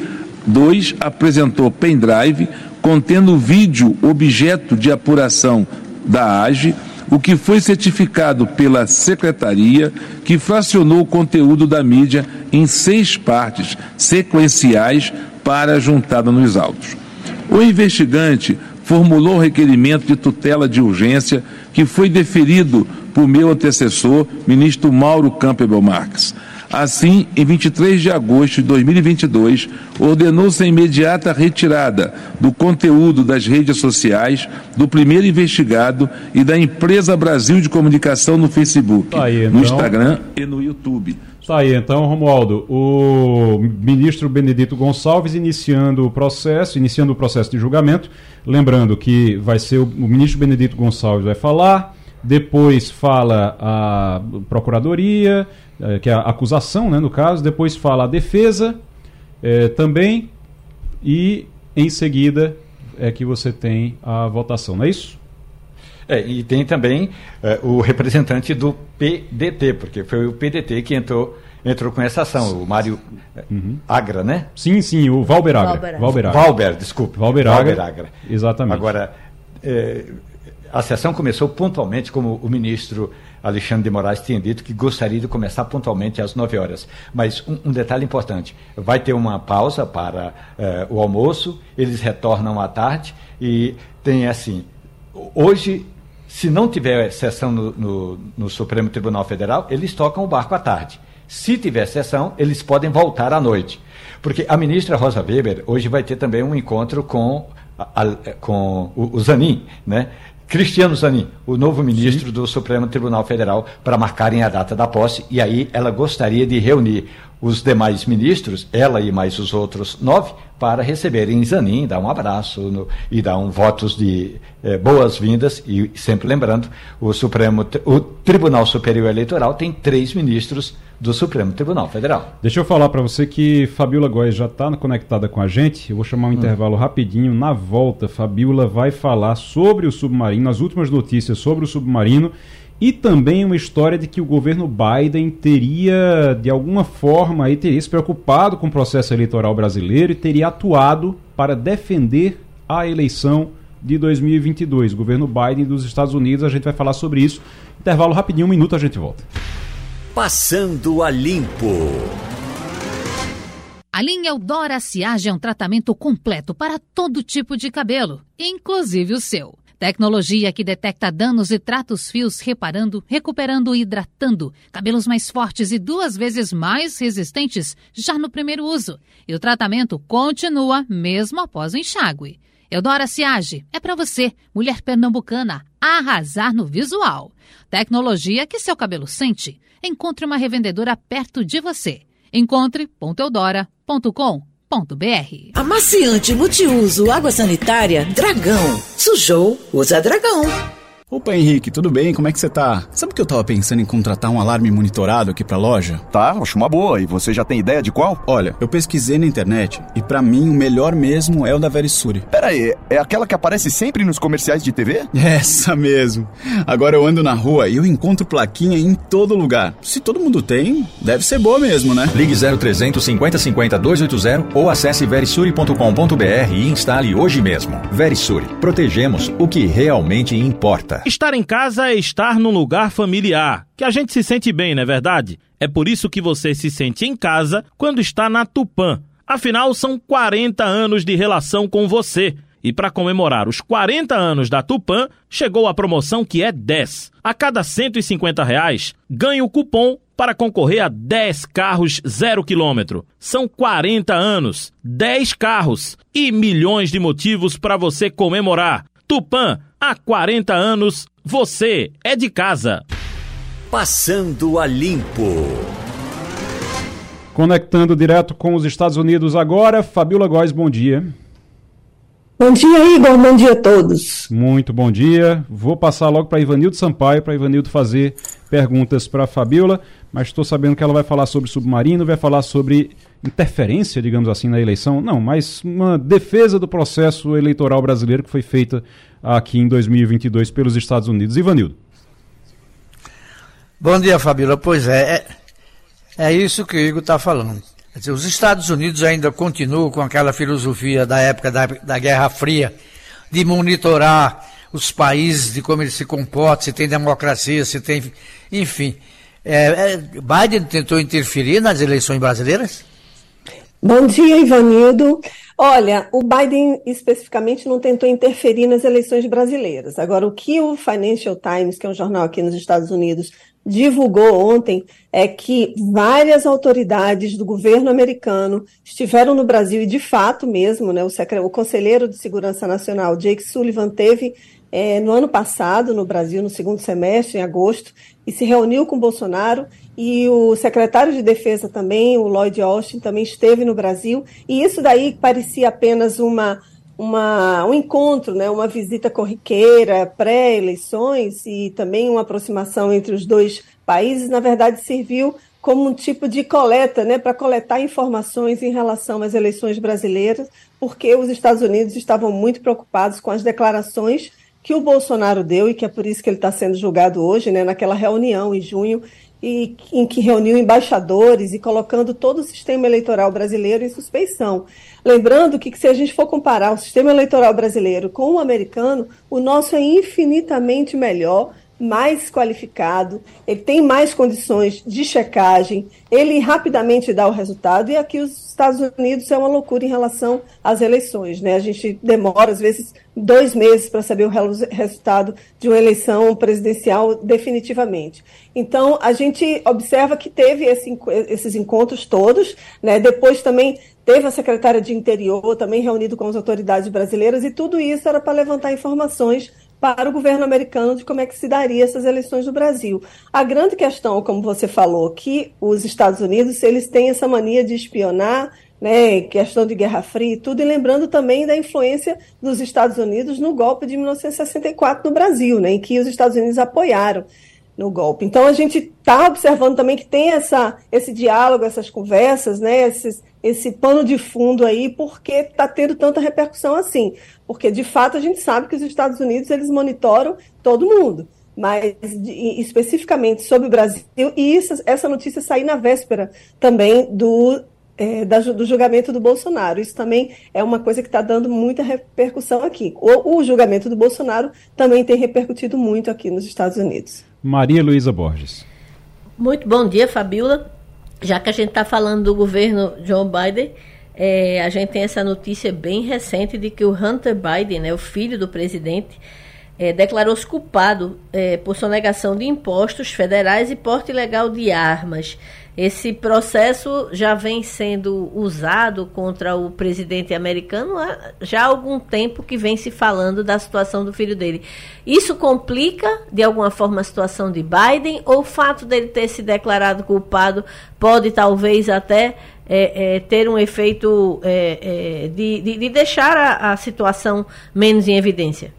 dois, apresentou pendrive contendo vídeo objeto de apuração da AGE o que foi certificado pela Secretaria, que fracionou o conteúdo da mídia em seis partes sequenciais para juntada nos autos. O investigante formulou o requerimento de tutela de urgência que foi deferido por meu antecessor, ministro Mauro Campbell Marques. Assim, em 23 de agosto de 2022, ordenou-se a imediata retirada do conteúdo das redes sociais do primeiro investigado e da empresa Brasil de Comunicação no Facebook, tá aí, então... no Instagram e no YouTube. Tá aí, então, Romualdo, o ministro Benedito Gonçalves iniciando o processo, iniciando o processo de julgamento, lembrando que vai ser o, o ministro Benedito Gonçalves vai falar, depois fala a procuradoria, é, que é a acusação, né, no caso, depois fala a defesa é, também, e em seguida é que você tem a votação, não é isso? É, e tem também é, o representante do PDT, porque foi o PDT que entrou, entrou com essa ação, o Mário uhum. Agra, né? Sim, sim, o Valber Agra. Valber, Agra. Valber desculpe. Valber Agra. Valber Agra. Exatamente. Agora, é, a sessão começou pontualmente, como o ministro Alexandre de Moraes tinha dito, que gostaria de começar pontualmente às 9 horas. Mas um, um detalhe importante: vai ter uma pausa para uh, o almoço, eles retornam à tarde e tem assim. Hoje, se não tiver sessão no, no, no Supremo Tribunal Federal, eles tocam o barco à tarde. Se tiver sessão, eles podem voltar à noite. Porque a ministra Rosa Weber hoje vai ter também um encontro com, a, a, com o, o Zanin, né? Cristiano Zanin, o novo ministro Sim. do Supremo Tribunal Federal, para marcarem a data da posse, e aí ela gostaria de reunir os demais ministros, ela e mais os outros nove, para receberem Zanin, dar um abraço no, e dar um votos de eh, boas-vindas. E sempre lembrando, o Supremo, o Tribunal Superior Eleitoral tem três ministros do Supremo Tribunal Federal. Deixa eu falar para você que Fabiola Góes já está conectada com a gente. Eu vou chamar um hum. intervalo rapidinho. Na volta, Fabiola vai falar sobre o submarino, as últimas notícias sobre o submarino e também uma história de que o governo Biden teria, de alguma forma, aí, teria se preocupado com o processo eleitoral brasileiro e teria atuado para defender a eleição de 2022. O governo Biden dos Estados Unidos, a gente vai falar sobre isso. Intervalo rapidinho, um minuto, a gente volta. Passando a limpo. A linha Eudora Ciage é um tratamento completo para todo tipo de cabelo, inclusive o seu. Tecnologia que detecta danos e trata os fios reparando, recuperando e hidratando. Cabelos mais fortes e duas vezes mais resistentes já no primeiro uso. E o tratamento continua mesmo após o enxágue. Eudora Ciage é para você, mulher pernambucana, arrasar no visual. Tecnologia que seu cabelo sente. Encontre uma revendedora perto de você. Encontre.eudora.com.br Amaciante multiuso água sanitária Dragão. Sujou, usa Dragão. Opa, Henrique, tudo bem? Como é que você tá? Sabe que eu tava pensando em contratar um alarme monitorado aqui pra loja? Tá, acho uma boa. E você já tem ideia de qual? Olha, eu pesquisei na internet e para mim o melhor mesmo é o da Verisuri. Pera aí, é aquela que aparece sempre nos comerciais de TV? <laughs> Essa mesmo. Agora eu ando na rua e eu encontro plaquinha em todo lugar. Se todo mundo tem, deve ser boa mesmo, né? Ligue 0300 50 50 280 ou acesse verisuri.com.br e instale hoje mesmo. Verisuri, protegemos o que realmente importa. Estar em casa é estar num lugar familiar, que a gente se sente bem, não é verdade? É por isso que você se sente em casa quando está na Tupã. Afinal, são 40 anos de relação com você. E para comemorar os 40 anos da Tupã, chegou a promoção que é 10. A cada 150 reais, ganhe o cupom para concorrer a 10 carros zero quilômetro. São 40 anos, 10 carros e milhões de motivos para você comemorar. Tupã, há 40 anos, você é de casa. Passando a limpo. Conectando direto com os Estados Unidos agora, Fabiola Góes, bom dia. Bom dia, Igor. Bom dia a todos. Muito bom dia. Vou passar logo para Ivanildo Sampaio, para Ivanildo fazer perguntas para a Fabiola, mas estou sabendo que ela vai falar sobre submarino, vai falar sobre interferência, digamos assim, na eleição. Não, mas uma defesa do processo eleitoral brasileiro que foi feita aqui em 2022 pelos Estados Unidos. Ivanildo. Bom dia, Fabiola. Pois é, é, é isso que o Igor está falando. Dizer, os Estados Unidos ainda continuam com aquela filosofia da época da, da Guerra Fria, de monitorar os países, de como eles se comportam, se tem democracia, se tem. Enfim. É, é, Biden tentou interferir nas eleições brasileiras? Bom dia, Ivanildo. Olha, o Biden especificamente não tentou interferir nas eleições brasileiras. Agora, o que o Financial Times, que é um jornal aqui nos Estados Unidos, divulgou ontem é que várias autoridades do governo americano estiveram no Brasil e, de fato mesmo, né, o, o conselheiro de Segurança Nacional, Jake Sullivan, teve é, no ano passado no Brasil, no segundo semestre, em agosto, e se reuniu com Bolsonaro. E o secretário de Defesa também, o Lloyd Austin, também esteve no Brasil. E isso daí parecia apenas uma uma, um encontro, né, uma visita corriqueira, pré-eleições e também uma aproximação entre os dois países, na verdade serviu como um tipo de coleta, né, para coletar informações em relação às eleições brasileiras, porque os Estados Unidos estavam muito preocupados com as declarações que o Bolsonaro deu e que é por isso que ele está sendo julgado hoje, né, naquela reunião em junho e em que reuniu embaixadores e colocando todo o sistema eleitoral brasileiro em suspeição. Lembrando que, que, se a gente for comparar o sistema eleitoral brasileiro com o americano, o nosso é infinitamente melhor, mais qualificado, ele tem mais condições de checagem, ele rapidamente dá o resultado, e aqui os Estados Unidos é uma loucura em relação às eleições. Né? A gente demora, às vezes, dois meses para saber o resultado de uma eleição presidencial definitivamente. Então, a gente observa que teve esse, esses encontros todos, né? depois também teve a secretária de Interior também reunido com as autoridades brasileiras, e tudo isso era para levantar informações para o governo americano de como é que se daria essas eleições no Brasil. A grande questão, como você falou, que os Estados Unidos eles têm essa mania de espionar, né, questão de Guerra Fria e tudo, e lembrando também da influência dos Estados Unidos no golpe de 1964 no Brasil, né, em que os Estados Unidos apoiaram no golpe. Então a gente está observando também que tem essa, esse diálogo, essas conversas, né, esses, esse pano de fundo aí, porque está tendo tanta repercussão assim. Porque, de fato, a gente sabe que os Estados Unidos eles monitoram todo mundo. mas de, especificamente sobre o Brasil, e isso, essa notícia sair na véspera também do, é, da, do julgamento do Bolsonaro. Isso também é uma coisa que está dando muita repercussão aqui. O, o julgamento do Bolsonaro também tem repercutido muito aqui nos Estados Unidos. Maria Luísa Borges. Muito bom dia, Fabiola. Já que a gente está falando do governo Joe Biden, é, a gente tem essa notícia bem recente de que o Hunter Biden, né, o filho do presidente, é, declarou-se culpado é, por sonegação de impostos federais e porte ilegal de armas. Esse processo já vem sendo usado contra o presidente americano há já algum tempo que vem se falando da situação do filho dele. Isso complica, de alguma forma, a situação de Biden ou o fato dele ter se declarado culpado pode talvez até é, é, ter um efeito é, é de, de, de, deixar a, a situação menos em evidência?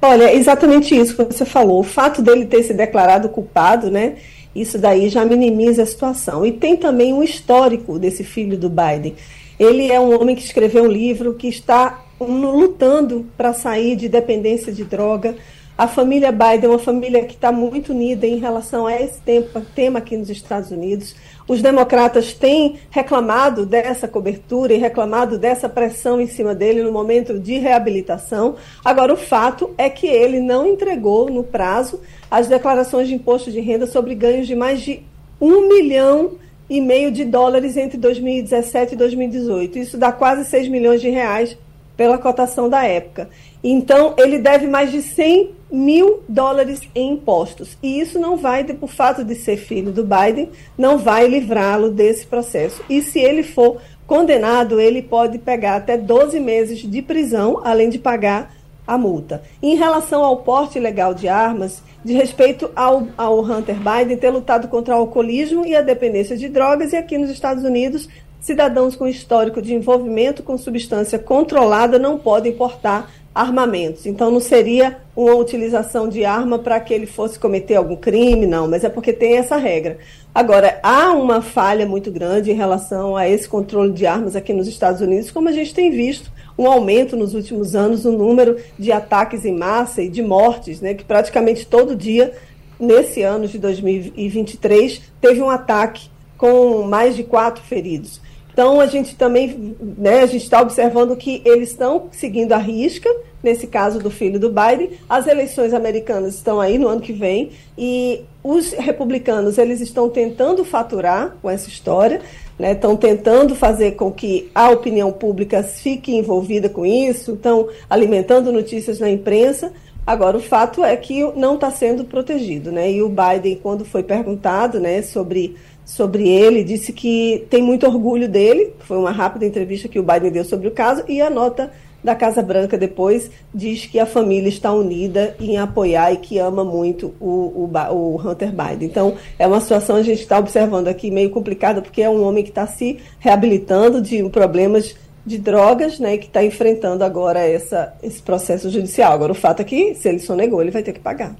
Olha, é exatamente isso que você falou. O fato dele ter se declarado culpado, né? Isso daí já minimiza a situação. E tem também um histórico desse filho do Biden. Ele é um homem que escreveu um livro que está lutando para sair de dependência de droga. A família Biden é uma família que está muito unida em relação a esse tema, tema aqui nos Estados Unidos. Os democratas têm reclamado dessa cobertura e reclamado dessa pressão em cima dele no momento de reabilitação. Agora, o fato é que ele não entregou no prazo as declarações de imposto de renda sobre ganhos de mais de um milhão e meio de dólares entre 2017 e 2018. Isso dá quase 6 milhões de reais pela cotação da época. Então, ele deve mais de 100 mil dólares em impostos. E isso não vai, por fato de ser filho do Biden, não vai livrá-lo desse processo. E se ele for condenado, ele pode pegar até 12 meses de prisão, além de pagar a multa. Em relação ao porte ilegal de armas, de respeito ao, ao Hunter Biden ter lutado contra o alcoolismo e a dependência de drogas, e aqui nos Estados Unidos cidadãos com histórico de envolvimento com substância controlada não podem portar armamentos. Então não seria uma utilização de arma para que ele fosse cometer algum crime, não, mas é porque tem essa regra. Agora, há uma falha muito grande em relação a esse controle de armas aqui nos Estados Unidos, como a gente tem visto um aumento nos últimos anos no número de ataques em massa e de mortes, né, que praticamente todo dia, nesse ano de 2023, teve um ataque com mais de quatro feridos. Então a gente também, né, a gente está observando que eles estão seguindo a risca, nesse caso do filho do Biden. As eleições americanas estão aí no ano que vem e os republicanos eles estão tentando faturar com essa história, né, estão tentando fazer com que a opinião pública fique envolvida com isso, estão alimentando notícias na imprensa. Agora, o fato é que não está sendo protegido. Né? E o Biden, quando foi perguntado né, sobre sobre ele, disse que tem muito orgulho dele. Foi uma rápida entrevista que o Biden deu sobre o caso e a nota da Casa Branca depois diz que a família está unida em apoiar e que ama muito o, o, o Hunter Biden. Então, é uma situação a gente está observando aqui meio complicada, porque é um homem que está se reabilitando de problemas de drogas, né, que está enfrentando agora essa, esse processo judicial. Agora, o fato é que, se ele sonegou, ele vai ter que pagar.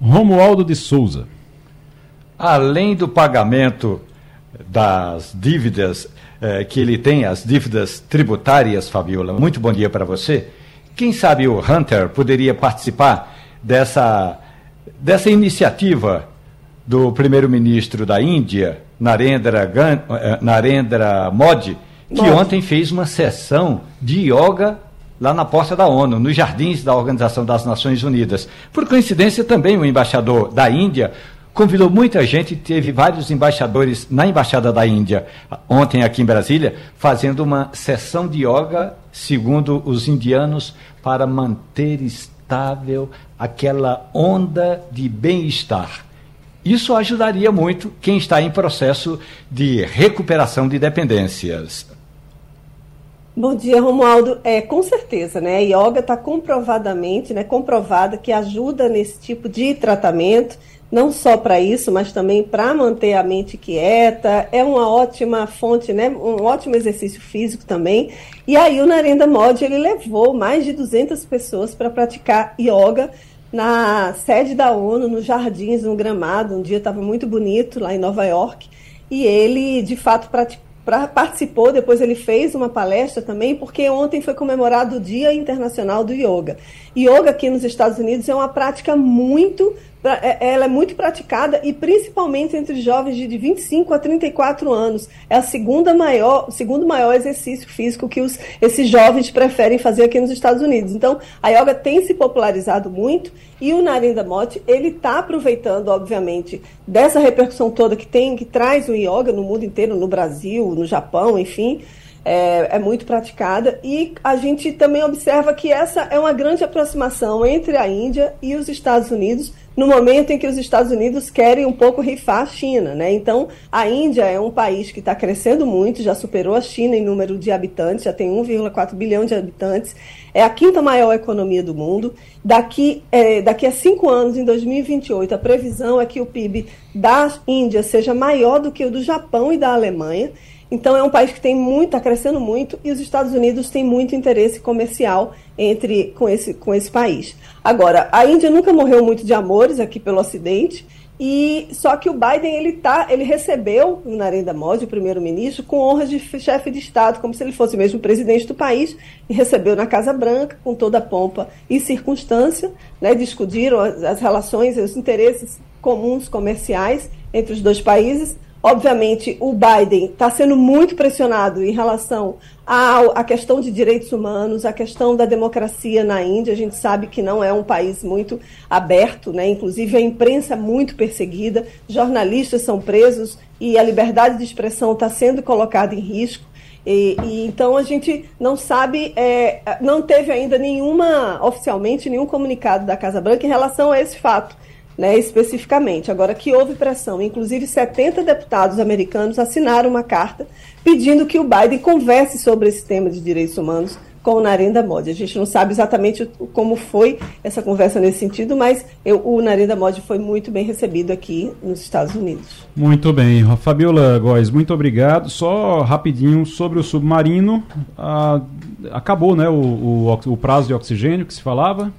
Romualdo de Souza além do pagamento das dívidas eh, que ele tem, as dívidas tributárias, Fabiola, muito bom dia para você. Quem sabe o Hunter poderia participar dessa, dessa iniciativa do primeiro-ministro da Índia, Narendra, eh, Narendra Modi, que Modi. ontem fez uma sessão de yoga lá na porta da ONU, nos jardins da Organização das Nações Unidas. Por coincidência, também o embaixador da Índia, convidou muita gente, teve vários embaixadores na Embaixada da Índia, ontem aqui em Brasília, fazendo uma sessão de yoga, segundo os indianos, para manter estável aquela onda de bem-estar. Isso ajudaria muito quem está em processo de recuperação de dependências. Bom dia, Romualdo. É, com certeza, né? A yoga está comprovadamente, né, comprovada que ajuda nesse tipo de tratamento não só para isso, mas também para manter a mente quieta. É uma ótima fonte, né? um ótimo exercício físico também. E aí o Narendra Modi ele levou mais de 200 pessoas para praticar yoga na sede da ONU, nos jardins, no gramado. Um dia estava muito bonito lá em Nova York. E ele, de fato, pra, participou, depois ele fez uma palestra também, porque ontem foi comemorado o Dia Internacional do Yoga. Yoga aqui nos Estados Unidos é uma prática muito é, ela é muito praticada e principalmente entre jovens de 25 a 34 anos. É a segunda maior, o segundo maior exercício físico que os, esses jovens preferem fazer aqui nos Estados Unidos. Então, a yoga tem se popularizado muito e o Narendra Modi, ele está aproveitando, obviamente, dessa repercussão toda que tem, que traz o yoga no mundo inteiro, no Brasil, no Japão, enfim, é, é, muito praticada e a gente também observa que essa é uma grande aproximação entre a Índia e os Estados Unidos no momento em que os Estados Unidos querem um pouco rifar a China, né? Então, a Índia é um país que está crescendo muito, já superou a China em número de habitantes, já tem 1,4 bilhão de habitantes, é a quinta maior economia do mundo. Daqui, é, daqui a cinco anos, em 2028, a previsão é que o PIB da Índia seja maior do que o do Japão e da Alemanha. Então é um país que tem muito, está crescendo muito, e os Estados Unidos têm muito interesse comercial entre com esse, com esse país. Agora, a Índia nunca morreu muito de amores aqui pelo Ocidente, e só que o Biden ele tá, ele recebeu o Narendra Modi, o primeiro-ministro, com honras de chefe de Estado, como se ele fosse mesmo presidente do país, e recebeu na Casa Branca com toda a pompa e circunstância, né, discutiram as, as relações, os interesses comuns comerciais entre os dois países. Obviamente, o Biden está sendo muito pressionado em relação à, questão de direitos humanos, à questão da democracia na Índia. A gente sabe que não é um país muito aberto, né? inclusive a imprensa é muito perseguida, jornalistas são presos e a liberdade de expressão está sendo colocada em risco. E, e, então a gente não sabe, é, não teve ainda nenhuma, oficialmente, nenhum comunicado da Casa Branca em relação a esse fato né, especificamente. Agora, que houve pressão, inclusive 70 deputados americanos assinaram uma carta pedindo que o Biden converse sobre esse tema de direitos humanos com o Narendra Modi. A gente não sabe exatamente como foi essa conversa nesse sentido, mas eu, o Narendra Modi foi muito bem recebido aqui nos Estados Unidos. Muito bem. Fabiola Góes, muito obrigado. Só rapidinho sobre o submarino. Ah, acabou né, o, o, o prazo de oxigênio que se falava?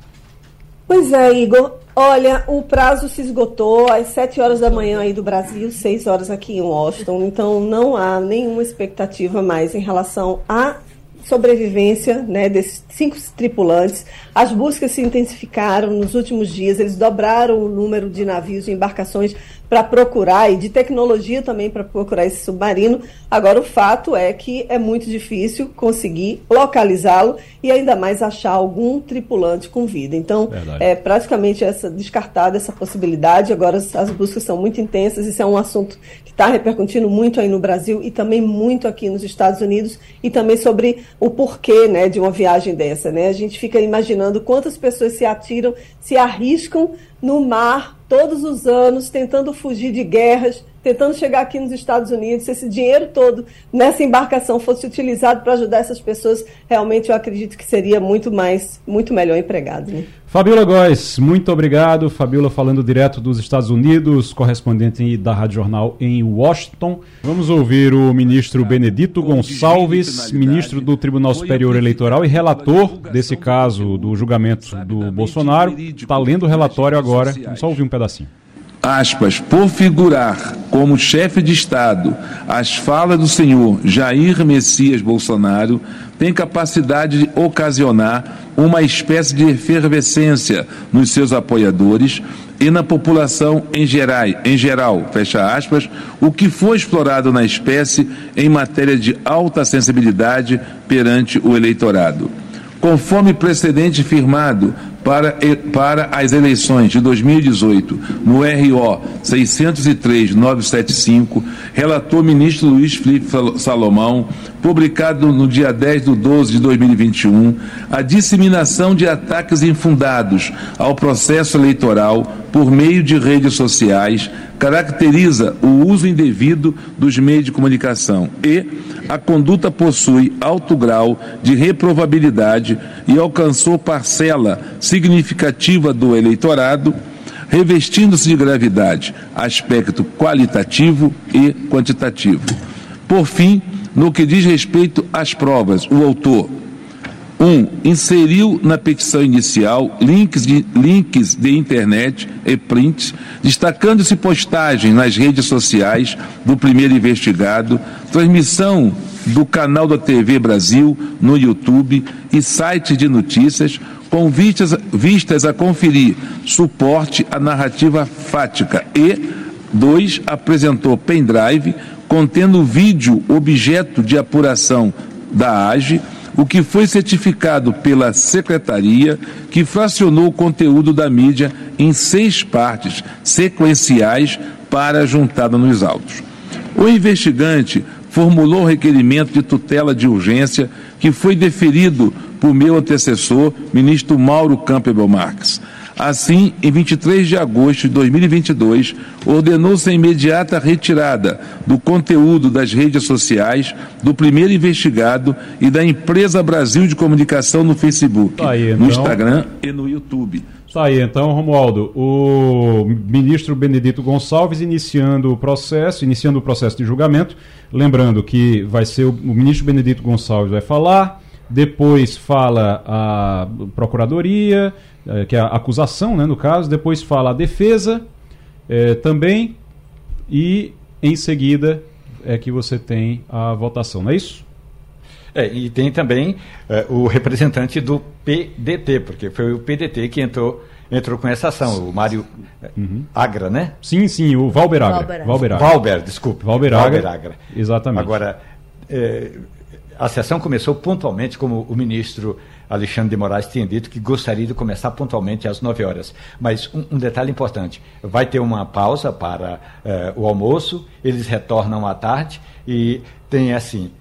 Pois é, Igor. Olha, o prazo se esgotou às 7 horas da manhã aí do Brasil, 6 horas aqui em Washington, então não há nenhuma expectativa mais em relação à sobrevivência né, desses cinco tripulantes. As buscas se intensificaram nos últimos dias, eles dobraram o número de navios e embarcações para procurar e de tecnologia também para procurar esse submarino. Agora, o fato é que é muito difícil conseguir localizá-lo e ainda mais achar algum tripulante com vida. Então, Verdade. é praticamente essa descartada essa possibilidade. Agora, as buscas são muito intensas. Isso é um assunto que está repercutindo muito aí no Brasil e também muito aqui nos Estados Unidos e também sobre o porquê né, de uma viagem dessa. Né? A gente fica imaginando quantas pessoas se atiram, se arriscam no mar todos os anos, tentando fugir de guerras, tentando chegar aqui nos Estados Unidos. Se esse dinheiro todo nessa embarcação fosse utilizado para ajudar essas pessoas, realmente eu acredito que seria muito mais, muito melhor empregado. Né? Fabiola Góes, muito obrigado. Fabiola falando direto dos Estados Unidos, correspondente da Rádio Jornal em Washington. Vamos ouvir o ministro Benedito Gonçalves, ministro do Tribunal Superior Eleitoral e relator desse caso do julgamento do Bolsonaro. Está lendo o relatório agora. Vamos só ouvir um pedacinho aspas, por figurar como chefe de Estado as falas do senhor Jair Messias Bolsonaro, tem capacidade de ocasionar uma espécie de efervescência nos seus apoiadores e na população em geral, em geral, fecha aspas, o que foi explorado na espécie em matéria de alta sensibilidade perante o eleitorado. Conforme precedente firmado para, para as eleições de 2018, no RO 603-975, relator ministro Luiz Felipe Salomão, publicado no dia 10 de 12 de 2021, a disseminação de ataques infundados ao processo eleitoral por meio de redes sociais caracteriza o uso indevido dos meios de comunicação e a conduta possui alto grau de reprovabilidade e alcançou parcela significativa do eleitorado, revestindo-se de gravidade, aspecto qualitativo e quantitativo. Por fim, no que diz respeito às provas, o autor 1. Um, inseriu na petição inicial links de, links de internet e prints, destacando-se postagem nas redes sociais do primeiro investigado transmissão do canal da TV Brasil no YouTube e site de notícias com vistas, vistas a conferir suporte à narrativa fática e, dois, apresentou pendrive contendo vídeo objeto de apuração da AGE, o que foi certificado pela Secretaria, que fracionou o conteúdo da mídia em seis partes sequenciais para juntada nos autos. O investigante formulou requerimento de tutela de urgência que foi deferido por meu antecessor, ministro Mauro Campbell Marques. Assim, em 23 de agosto de 2022, ordenou-se a imediata retirada do conteúdo das redes sociais do primeiro investigado e da empresa Brasil de Comunicação no Facebook, Tá aí, no então. Instagram e no YouTube. Isso aí, então, Romualdo, o ministro Benedito Gonçalves iniciando o processo, iniciando o processo de julgamento, lembrando que vai ser o, o ministro Benedito Gonçalves vai falar, depois fala a procuradoria, eh, que é a acusação, né, no caso, depois fala a defesa eh, também, e em seguida é que você tem a votação, não é isso? É, e tem também eh, o representante do PDT, porque foi o PDT que entrou, entrou com essa ação, o Mário eh, Agra, né? Sim, sim, o Valber Agra. Valber Agra. Valber Agra. Valber, desculpe. Valber Valber Agra. Agra. Exatamente. Agora, eh, a sessão começou pontualmente, como o ministro Alexandre de Moraes tinha dito, que gostaria de começar pontualmente às 9 horas. Mas um, um detalhe importante: vai ter uma pausa para eh, o almoço, eles retornam à tarde e tem assim.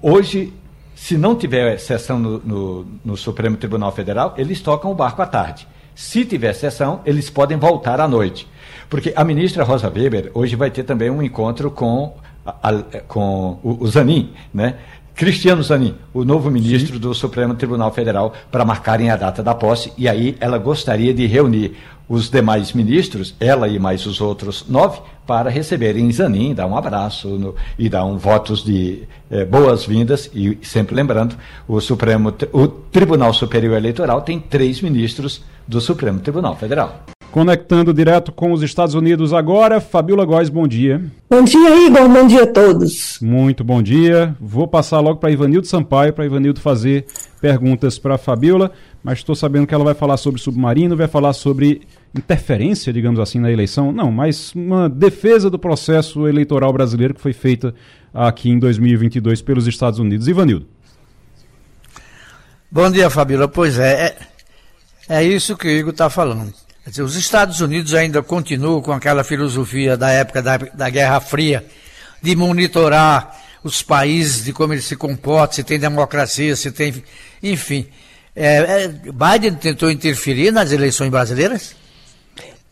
Hoje, se não tiver sessão no, no, no Supremo Tribunal Federal, eles tocam o barco à tarde. Se tiver sessão, eles podem voltar à noite. Porque a ministra Rosa Weber hoje vai ter também um encontro com, a- com o, o Zanin, né? Cristiano Zanin, o novo ministro do Supremo Tribunal Federal, para marcarem a data da posse, e aí ela gostaria de reunir os demais ministros, ela e mais os outros nove, para receberem Zanin, dar um abraço no- e dar um votos de eh, boas-vindas, e sempre lembrando, o Supremo, o Tribunal Superior Eleitoral tem três ministros do Supremo Tribunal Federal. Conectando direto com os Estados Unidos agora, Fabiola Góes, bom dia. Bom dia, Igor. Bom dia a todos. Muito bom dia. Vou passar logo para Ivanildo Sampaio, para Ivanildo fazer perguntas para a Fabiola, mas estou sabendo que ela vai falar sobre submarino, vai falar sobre interferência, digamos assim, na eleição. Não, mas uma defesa do processo eleitoral brasileiro que foi feita aqui em 2022 pelos Estados Unidos. Ivanildo. Bom dia, Fabíola. Pois é, é, é isso que o Igor está falando. Dizer, os Estados Unidos ainda continuam com aquela filosofia da época da, da Guerra Fria, de monitorar os países, de como eles se comportam, se tem democracia, se tem. Enfim. É, é, Biden tentou interferir nas eleições brasileiras?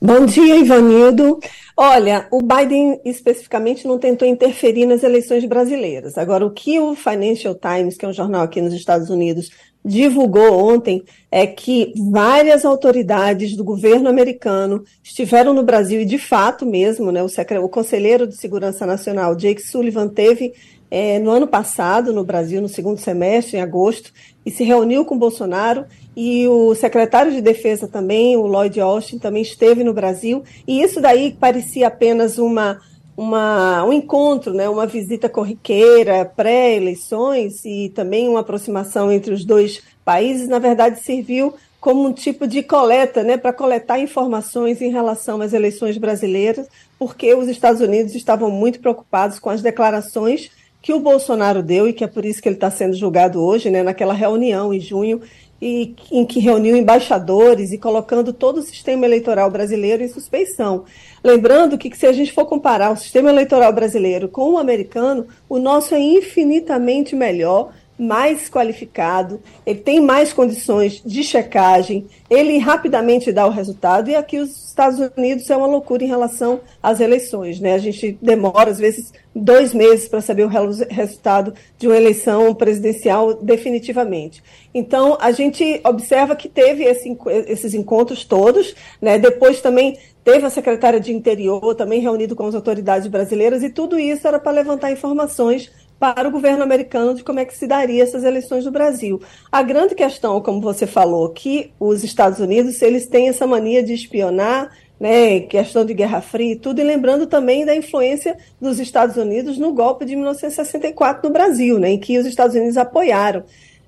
Bom dia, Ivanildo. Olha, o Biden especificamente não tentou interferir nas eleições brasileiras. Agora, o que o Financial Times, que é um jornal aqui nos Estados Unidos, divulgou ontem é que várias autoridades do governo americano estiveram no Brasil e, de fato mesmo, né, o, o conselheiro de Segurança Nacional, Jake Sullivan, teve eh, no ano passado no Brasil, no segundo semestre, em agosto, e se reuniu com Bolsonaro. E o secretário de Defesa também, o Lloyd Austin, também esteve no Brasil. E isso daí parecia apenas uma uma, um encontro, né, uma visita corriqueira, pré-eleições e também uma aproximação entre os dois países, na verdade serviu como um tipo de coleta, né, para coletar informações em relação às eleições brasileiras, porque os Estados Unidos estavam muito preocupados com as declarações que o Bolsonaro deu e que é por isso que ele está sendo julgado hoje, né, naquela reunião em junho e em que reuniu embaixadores e colocando todo o sistema eleitoral brasileiro em suspeição. Lembrando que, se a gente for comparar o sistema eleitoral brasileiro com o americano, o nosso é infinitamente melhor, mais qualificado, ele tem mais condições de checagem, ele rapidamente dá o resultado, e aqui os Estados Unidos é uma loucura em relação às eleições. Né? A gente demora, às vezes, dois meses para saber o resu- resultado de uma eleição presidencial definitivamente. Então, a gente observa que teve esse esses encontros todos, né? depois também teve a secretária de Interior também reunido com as autoridades brasileiras, e tudo isso era para levantar informações para o governo americano de como é que se daria essas eleições no Brasil. A grande questão, como você falou, que os Estados Unidos eles têm essa mania de espionar, né, questão de Guerra Fria e tudo, e lembrando também da influência dos Estados Unidos no golpe de 1964 no Brasil, né, em que os Estados Unidos apoiaram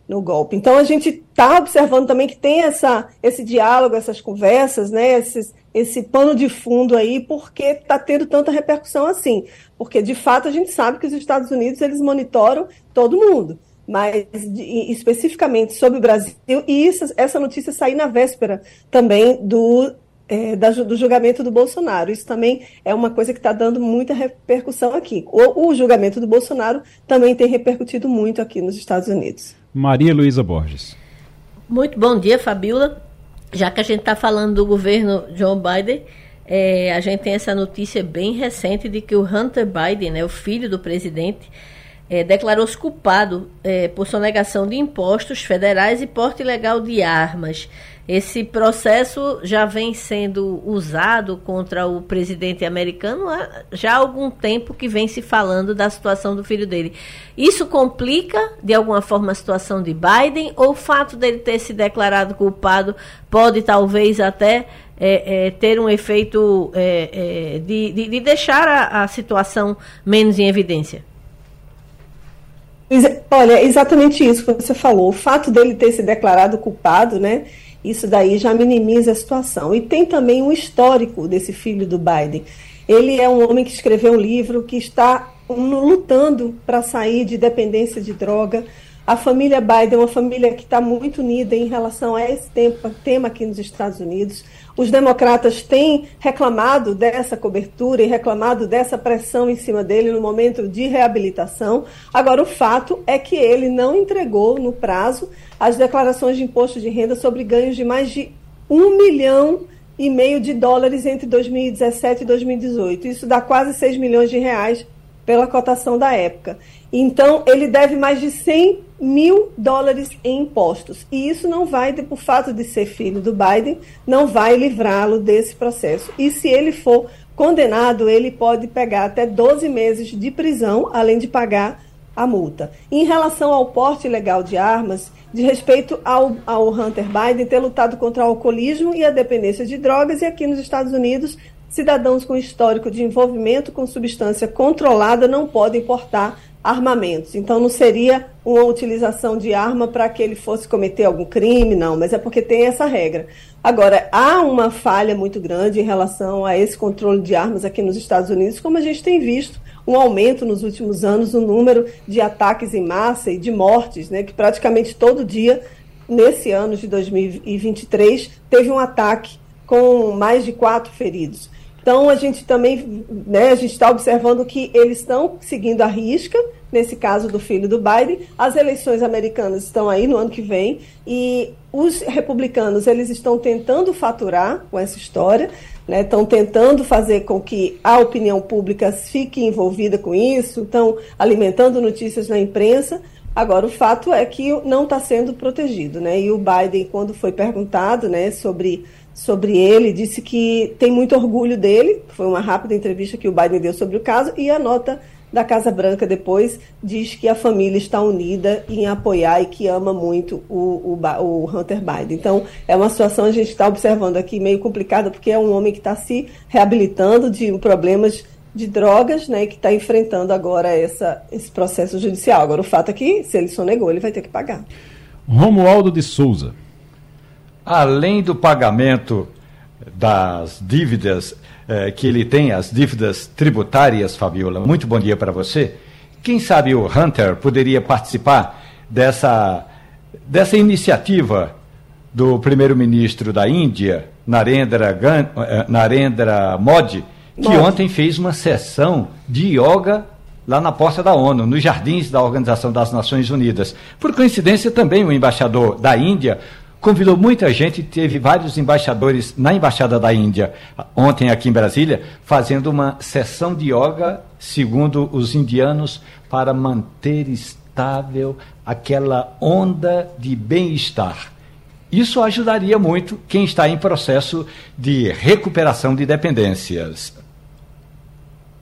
no golpe. Então a gente está observando também que tem essa, esse diálogo, essas conversas, né, esses, esse pano de fundo aí, porque está tendo tanta repercussão assim. Porque de fato a gente sabe que os Estados Unidos eles monitoram todo mundo mas especificamente sobre o Brasil, e isso, essa notícia saiu na véspera também do é, da, do julgamento do Bolsonaro. Isso também é uma coisa que está dando muita repercussão aqui. O, o, julgamento do Bolsonaro também tem repercutido muito aqui nos Estados Unidos. Maria Luísa Borges. Muito bom dia, Fabiola. Já que a gente está falando do governo Joe Biden, é, a gente tem essa notícia bem recente de que o Hunter Biden, né, o filho do presidente, é, declarou-se culpado é, por sonegação de impostos federais e porte ilegal de armas. Esse processo já vem sendo usado contra o presidente americano há já há algum tempo que vem se falando da situação do filho dele. Isso complica, de alguma forma, a situação de Biden ou o fato dele ter se declarado culpado pode talvez até é, é, ter um efeito é, é de, de, de, deixar a, a situação menos em evidência? Olha, exatamente isso que você falou. O fato dele ter se declarado culpado, né? Isso daí já minimiza a situação. E tem também um histórico desse filho do Biden. Ele é um homem que escreveu um livro que está lutando para sair de dependência de droga. A família Biden é uma família que está muito unida em relação a esse tema aqui nos Estados Unidos. Os democratas têm reclamado dessa cobertura e reclamado dessa pressão em cima dele no momento de reabilitação. Agora, o fato é que ele não entregou no prazo as declarações de imposto de renda sobre ganhos de mais de um milhão e meio de dólares entre 2017 e 2018. Isso dá quase 6 milhões de reais pela cotação da época. Então, ele deve mais de 100 mil dólares em impostos. E isso não vai, por fato de ser filho do Biden, não vai livrá-lo desse processo. E se ele for condenado, ele pode pegar até 12 meses de prisão, além de pagar a multa. Em relação ao porte ilegal de armas, de respeito ao, ao Hunter Biden ter lutado contra o alcoolismo e a dependência de drogas, e aqui nos Estados Unidos, cidadãos com histórico de envolvimento com substância controlada não podem portar armamentos. Então não seria uma utilização de arma para que ele fosse cometer algum crime, não, mas é porque tem essa regra. Agora, há uma falha muito grande em relação a esse controle de armas aqui nos Estados Unidos, como a gente tem visto um aumento nos últimos anos no número de ataques em massa e de mortes, né, que praticamente todo dia, nesse ano de 2023, teve um ataque com mais de quatro feridos. Então a gente também, né, a gente está observando que eles estão seguindo a risca, nesse caso do filho do Biden. As eleições americanas estão aí no ano que vem e os republicanos eles estão tentando faturar com essa história, né, estão tentando fazer com que a opinião pública fique envolvida com isso, estão alimentando notícias na imprensa. Agora, o fato é que não está sendo protegido, né? E o Biden, quando foi perguntado, né, sobre sobre ele, disse que tem muito orgulho dele. Foi uma rápida entrevista que o Biden deu sobre o caso e a nota da Casa Branca depois diz que a família está unida em apoiar e que ama muito o, o, o Hunter Biden. Então, é uma situação a gente está observando aqui meio complicada, porque é um homem que está se reabilitando de problemas de drogas, né, que está enfrentando agora essa, esse processo judicial. Agora, o fato é que, se ele sonegou, ele vai ter que pagar. Romualdo de Souza. Além do pagamento das dívidas eh, que ele tem, as dívidas tributárias, Fabiola, muito bom dia para você. Quem sabe o Hunter poderia participar dessa, dessa iniciativa do primeiro-ministro da Índia, Narendra, eh, Narendra Modi, que Modi. ontem fez uma sessão de yoga lá na porta da ONU, nos jardins da Organização das Nações Unidas. Por coincidência, também o embaixador da Índia convidou muita gente, teve vários embaixadores na Embaixada da Índia, ontem aqui em Brasília, fazendo uma sessão de yoga, segundo os indianos, para manter estável aquela onda de bem-estar. Isso ajudaria muito quem está em processo de recuperação de dependências.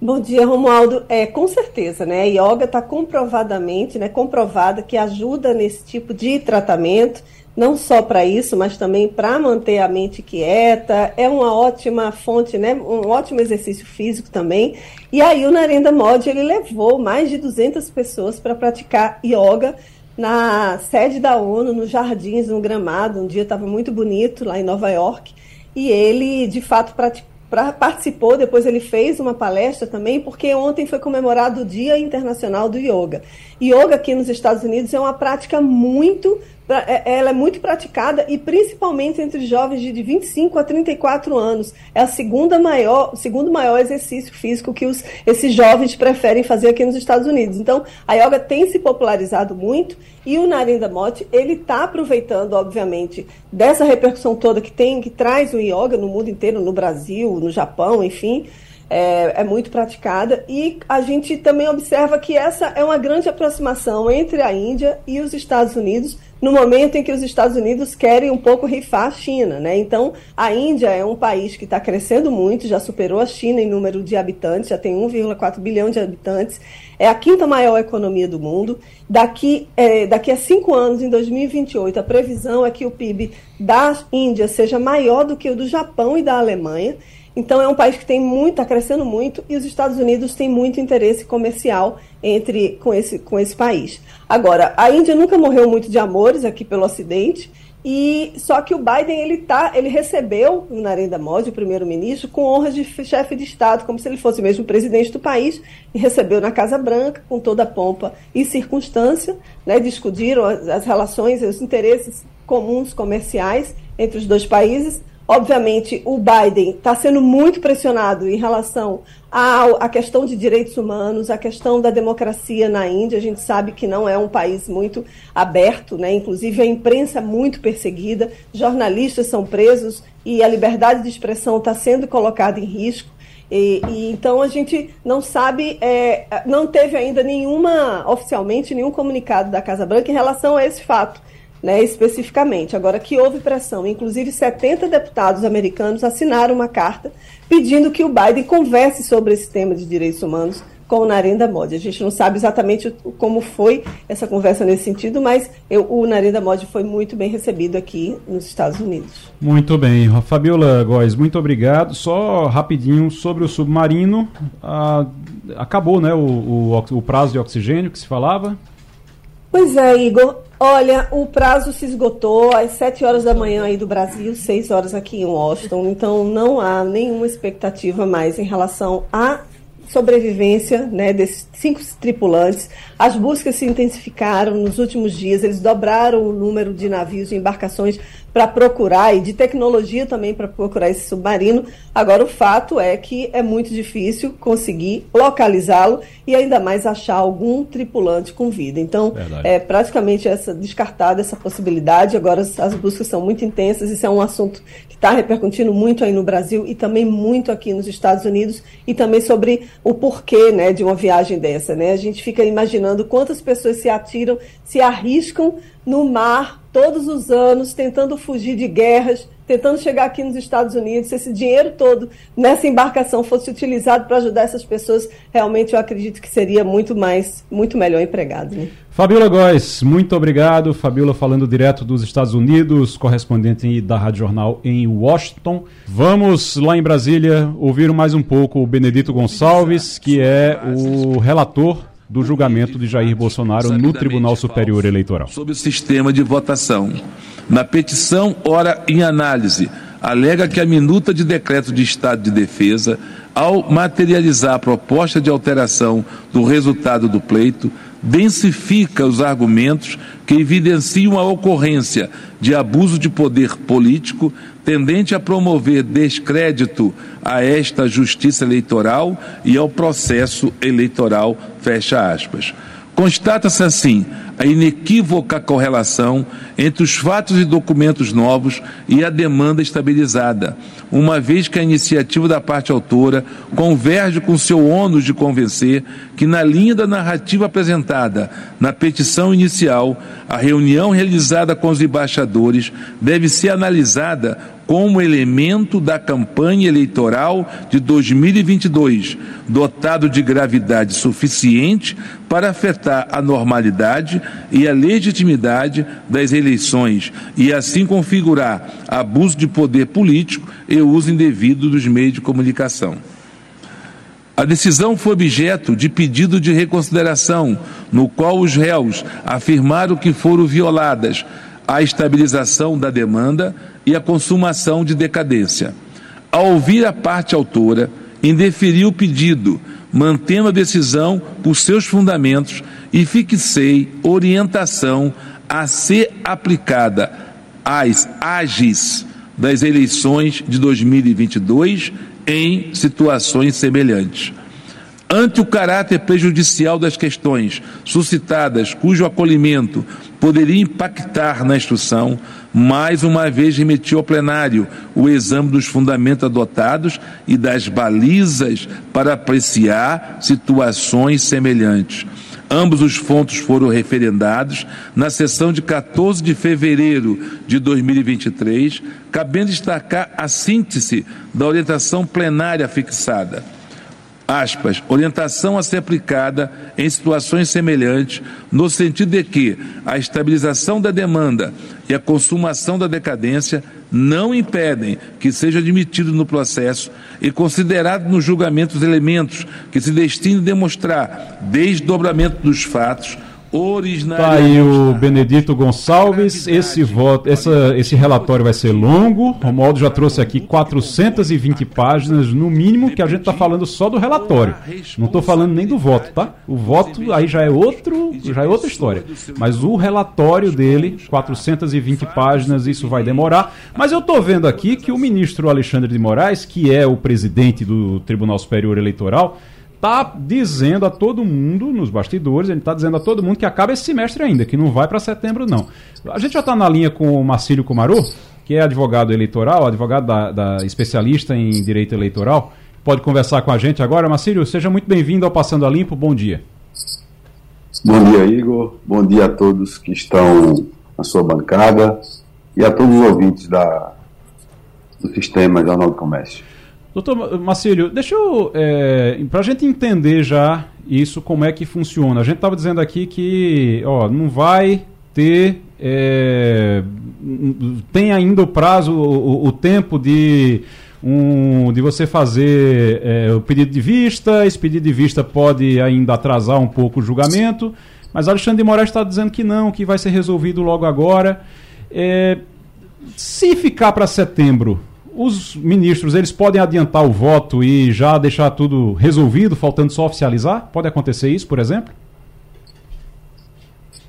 Bom dia, Romualdo. É, com certeza, né? A yoga está comprovadamente, né, comprovada que ajuda nesse tipo de tratamento, não só para isso, mas também para manter a mente quieta. É uma ótima fonte, né? Um ótimo exercício físico também. E aí o Narendra Modi, ele levou mais de 200 pessoas para praticar yoga na sede da ONU, nos jardins, no gramado. Um dia estava muito bonito lá em Nova York. E ele, de fato, pra, participou, depois ele fez uma palestra também, porque ontem foi comemorado o Dia Internacional do Yoga. Yoga aqui nos Estados Unidos é uma prática muito é, ela é muito praticada e principalmente entre jovens de 25 a 34 anos. É a segunda maior, o segundo maior exercício físico que os, esses jovens preferem fazer aqui nos Estados Unidos. Então, a yoga tem se popularizado muito e o Narendra Modi, ele está aproveitando, obviamente, dessa repercussão toda que tem, que traz o yoga no mundo inteiro, no Brasil, no Japão, enfim, é, é, muito praticada e a gente também observa que essa é uma grande aproximação entre a Índia e os Estados Unidos no momento em que os Estados Unidos querem um pouco rifar a China, né? Então a Índia é um país que está crescendo muito, já superou a China em número de habitantes, já tem 1,4 bilhão de habitantes, é a quinta maior economia do mundo. Daqui, é, daqui a cinco anos, em 2028, a previsão é que o PIB da Índia seja maior do que o do Japão e da Alemanha. Então é um país que tem muito, está crescendo muito e os Estados Unidos têm muito interesse comercial entre com esse, com esse país. Agora, a Índia nunca morreu muito de amores aqui pelo Ocidente. E só que o Biden ele tá, ele recebeu o Narendra Modi, o primeiro-ministro, com honras de chefe de estado, como se ele fosse mesmo presidente do país, e recebeu na Casa Branca com toda a pompa e circunstância, né, discutiram as, as relações, os interesses comuns comerciais entre os dois países. Obviamente, o Biden está sendo muito pressionado em relação à, questão de direitos humanos, à questão da democracia na Índia. A gente sabe que não é um país muito aberto, né? inclusive a imprensa é muito perseguida, jornalistas são presos e a liberdade de expressão está sendo colocada em risco. E, e, então a gente não sabe, é, não teve ainda nenhuma, oficialmente, nenhum comunicado da Casa Branca em relação a esse fato né, especificamente. Agora, que houve pressão, inclusive 70 deputados americanos assinaram uma carta pedindo que o Biden converse sobre esse tema de direitos humanos com o Narendra Modi. A gente não sabe exatamente como foi essa conversa nesse sentido, mas eu, o Narendra Modi foi muito bem recebido aqui nos Estados Unidos. Muito bem. Fabiola Góes, muito obrigado. Só rapidinho sobre o submarino. Ah, acabou né, o, o, o prazo de oxigênio que se falava? Pois é, Igor. Olha, o prazo se esgotou às 7 horas da manhã aí do Brasil, 6 horas aqui em Washington, então não há nenhuma expectativa mais em relação à sobrevivência né, desses cinco tripulantes. As buscas se intensificaram nos últimos dias, eles dobraram o número de navios e embarcações para procurar e de tecnologia também para procurar esse submarino. Agora, o fato é que é muito difícil conseguir localizá-lo e ainda mais achar algum tripulante com vida. Então, Verdade. é praticamente essa descartada essa possibilidade. Agora, as, as buscas são muito intensas. Isso é um assunto que está repercutindo muito aí no Brasil e também muito aqui nos Estados Unidos e também sobre o porquê né, de uma viagem dessa. Né? A gente fica imaginando quantas pessoas se atiram, se arriscam no mar todos os anos, tentando fugir de guerras, tentando chegar aqui nos Estados Unidos. Se esse dinheiro todo nessa embarcação fosse utilizado para ajudar essas pessoas, realmente eu acredito que seria muito mais, muito melhor empregado. Né? Fabiola Góes, muito obrigado. Fabiola falando direto dos Estados Unidos, correspondente da Rádio Jornal em Washington. Vamos lá em Brasília ouvir mais um pouco o Benedito Gonçalves, que é o relator do julgamento de Jair Bolsonaro no Tribunal Superior Eleitoral. Sobre o sistema de votação. Na petição, ora em análise, alega que a minuta de decreto de estado de defesa, ao materializar a proposta de alteração do resultado do pleito, densifica os argumentos que evidenciam a ocorrência de abuso de poder político tendente a promover descrédito a esta justiça eleitoral e ao processo eleitoral, fecha aspas. Constata-se assim a inequívoca correlação entre os fatos e documentos novos e a demanda estabilizada, uma vez que a iniciativa da parte autora converge com seu ônus de convencer que, na linha da narrativa apresentada na petição inicial, a reunião realizada com os embaixadores deve ser analisada como elemento da campanha eleitoral de 2022, dotado de gravidade suficiente para afetar a normalidade e a legitimidade das eleições e assim configurar abuso de poder político e uso indevido dos meios de comunicação. A decisão foi objeto de pedido de reconsideração, no qual os réus afirmaram que foram violadas a estabilização da demanda e a consumação de decadência. Ao ouvir a parte autora, indeferi o pedido, mantendo a decisão por seus fundamentos e fixei orientação a ser aplicada às AGES das eleições de 2022 em situações semelhantes. Ante o caráter prejudicial das questões suscitadas, cujo acolhimento poderia impactar na instrução, mais uma vez remetiu ao plenário o exame dos fundamentos adotados e das balizas para apreciar situações semelhantes. Ambos os fontos foram referendados na sessão de 14 de fevereiro de 2023, cabendo destacar a síntese da orientação plenária fixada aspas, orientação a ser aplicada em situações semelhantes, no sentido de que a estabilização da demanda e a consumação da decadência não impedem que seja admitido no processo e considerado no julgamento os elementos que se destinem a demonstrar desdobramento dos fatos Tá aí o Benedito Gonçalves. Esse voto, essa, esse relatório vai ser longo. O Romualdo já trouxe aqui 420 páginas, no mínimo, que a gente está falando só do relatório. Não estou falando nem do voto, tá? O voto aí já é outro, já é outra história. Mas o relatório dele, 420 páginas, isso vai demorar. Mas eu estou vendo aqui que o ministro Alexandre de Moraes, que é o presidente do Tribunal Superior Eleitoral, tá dizendo a todo mundo, nos bastidores, ele está dizendo a todo mundo que acaba esse semestre ainda, que não vai para setembro, não. A gente já está na linha com o Marcílio Kumaru, que é advogado eleitoral, advogado da, da, especialista em direito eleitoral. Pode conversar com a gente agora. Marcílio, seja muito bem-vindo ao Passando a Limpo. Bom dia. Bom dia, Igor. Bom dia a todos que estão na sua bancada e a todos os ouvintes da, do Sistema Jornal do Comércio. Doutor Marcílio, deixa eu. É, para a gente entender já isso, como é que funciona. A gente estava dizendo aqui que ó, não vai ter. É, tem ainda o prazo, o, o tempo de. Um, de você fazer é, o pedido de vista, esse pedido de vista pode ainda atrasar um pouco o julgamento, mas Alexandre de Moraes está dizendo que não, que vai ser resolvido logo agora. É, se ficar para setembro, os ministros eles podem adiantar o voto e já deixar tudo resolvido, faltando só oficializar? Pode acontecer isso, por exemplo?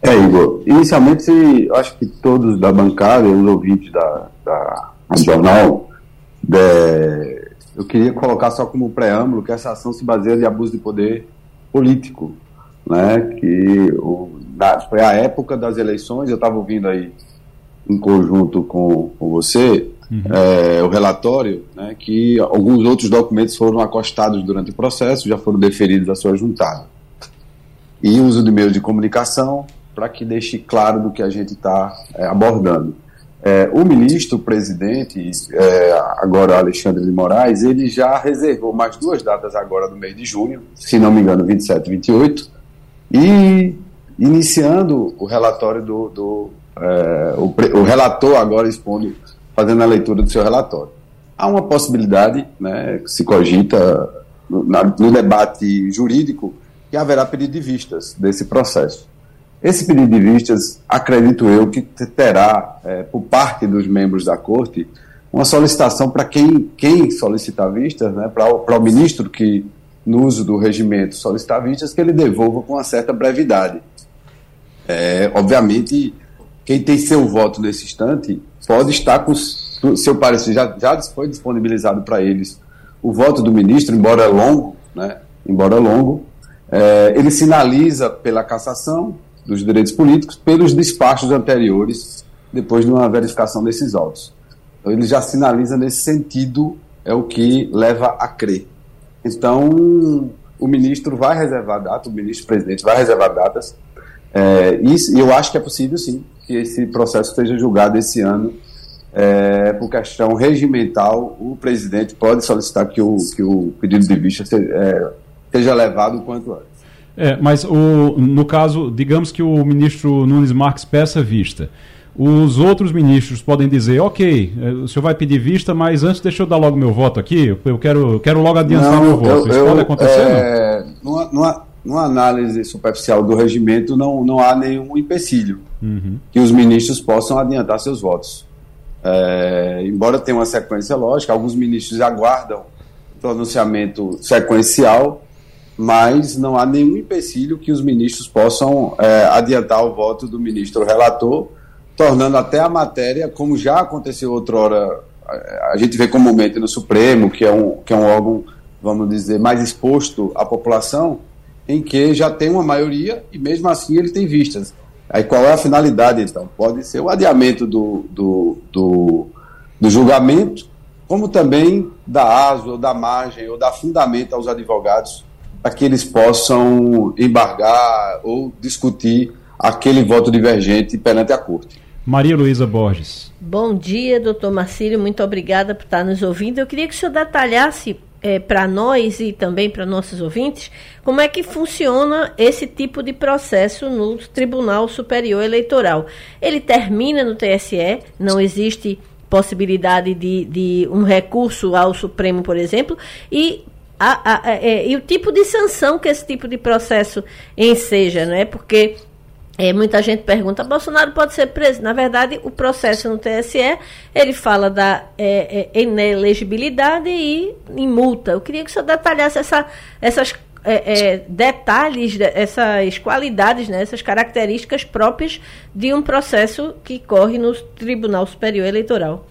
É, Igor. Inicialmente, acho que todos da bancada, os ouvintes da, da jornal, de, eu queria colocar só como preâmbulo que essa ação se baseia em abuso de poder político, né? Que o, na, foi a época das eleições. Eu estava ouvindo aí em conjunto com, com você uhum. é, o relatório, né, que alguns outros documentos foram acostados durante o processo, já foram deferidos à sua juntada. E uso de meios de comunicação para que deixe claro do que a gente está é, abordando. É, o ministro, o presidente, é, agora Alexandre de Moraes, ele já reservou mais duas datas agora no mês de junho, se não me engano, 27 e 28, e iniciando o relatório do. do é, o, o, relator agora expondo fazendo a leitura do seu relatório. Há uma possibilidade, né, que se cogita no, no debate jurídico, que haverá pedido de vistas desse processo. Esse pedido de vistas, acredito eu, que terá, é, por parte dos membros da Corte, uma solicitação para quem, quem solicitar vistas, né, para o ministro que, no uso do regimento, solicitar vistas, que ele devolva com uma certa brevidade. É, obviamente, quem tem seu voto nesse instante pode estar com seu parecer, já, já foi disponibilizado para eles o voto do ministro, embora longo, né, embora longo, é, ele sinaliza pela cassação dos direitos políticos pelos despachos anteriores, depois de uma verificação desses autos. Então, ele já sinaliza nesse sentido, é o que leva a crer. Então, o ministro vai reservar data, o ministro-presidente vai reservar datas, é, e eu acho que é possível, sim, que esse processo seja julgado esse ano. É, por questão regimental, o presidente pode solicitar que o, que o pedido de vista seja, é, seja levado o quanto antes. É, mas o, no caso, digamos que o ministro Nunes Marques peça vista. Os outros ministros podem dizer, ok, é, o senhor vai pedir vista, mas antes deixa eu dar logo meu voto aqui, eu quero, quero logo adiantar não, meu voto. Eu, Isso eu, pode acontecer? É, numa, numa, numa, análise superficial do regimento, não, não há nenhum empecilho uhum. que os ministros possam adiantar seus votos. É, embora tenha uma sequência lógica, alguns ministros aguardam pronunciamento sequencial, mas não há nenhum empecilho que os ministros possam é, adiantar o voto do ministro relator, tornando até a matéria, como já aconteceu outrora, a gente vê comumente no Supremo, que é um, que é um órgão, vamos dizer, mais exposto à população, em que já tem uma maioria e mesmo assim ele tem vistas. Aí qual é a finalidade, então? Pode ser o adiamento do, do, do, do julgamento, como também da ASO, ou da margem, ou dar fundamento aos advogados para que eles possam embargar ou discutir aquele voto divergente perante a Corte. Maria Luísa Borges. Bom dia, doutor Marcílio, muito obrigada por estar nos ouvindo. Eu queria que o senhor detalhasse é, para nós e também para nossos ouvintes como é que funciona esse tipo de processo no Tribunal Superior Eleitoral. Ele termina no TSE, não existe possibilidade de, de um recurso ao Supremo, por exemplo, e a, a, é, e o tipo de sanção que esse tipo de processo enseja, não é? Porque é, muita gente pergunta, Bolsonaro pode ser preso? Na verdade, o processo no TSE, ele fala da é, é, inelegibilidade e em multa. Eu queria que o senhor detalhasse essa, essas é, é, detalhes, essas qualidades, né, essas características próprias de um processo que corre no Tribunal Superior Eleitoral.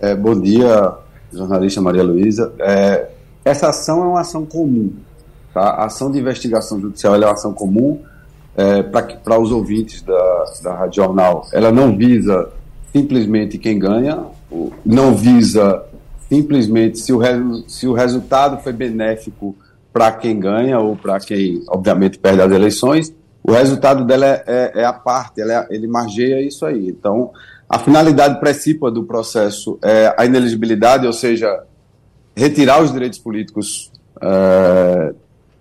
É, bom dia, jornalista Maria Luísa. Essa ação é uma ação comum. Tá? A ação de investigação judicial é uma ação comum é, para os ouvintes da, da Rádio Jornal. Ela não visa simplesmente quem ganha, não visa simplesmente se o, se o resultado foi benéfico para quem ganha ou para quem, obviamente, perde as eleições. O resultado dela é, é, é a parte, é, ele margeia isso aí. Então, a finalidade principal do processo é a ineligibilidade, ou seja, retirar os direitos políticos é,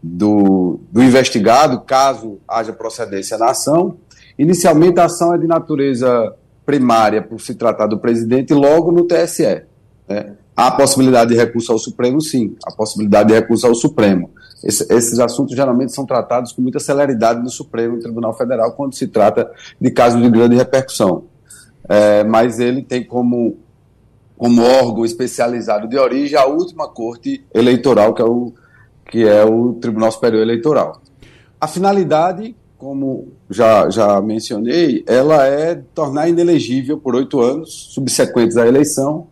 do, do investigado, caso haja procedência na ação. Inicialmente, a ação é de natureza primária, por se tratar do presidente, logo no TSE. Né? Há a possibilidade de recurso ao Supremo, sim, a possibilidade de recurso ao Supremo. Esse, esses assuntos geralmente são tratados com muita celeridade no Supremo Tribunal Federal quando se trata de casos de grande repercussão é, mas ele tem como, como órgão especializado de origem a última corte eleitoral, que é o, que é o Tribunal Superior Eleitoral. A finalidade, como já, já mencionei, ela é tornar inelegível por oito anos, subsequentes à eleição,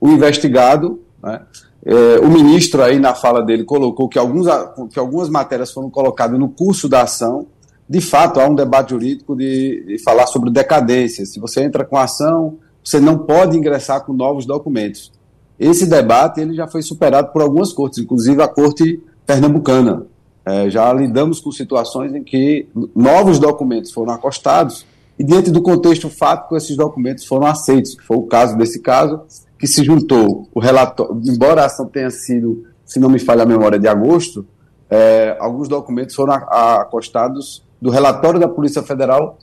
o investigado. Né? É, o ministro aí na fala dele colocou que, alguns, que algumas matérias foram colocadas no curso da ação de fato, há um debate jurídico de, de falar sobre decadência. Se você entra com ação, você não pode ingressar com novos documentos. Esse debate ele já foi superado por algumas cortes, inclusive a corte pernambucana. É, já lidamos com situações em que novos documentos foram acostados e, diante do contexto fático, esses documentos foram aceitos. Foi o caso desse caso, que se juntou o relatório, embora a ação tenha sido, se não me falha a memória, de agosto, é, alguns documentos foram acostados do relatório da Polícia Federal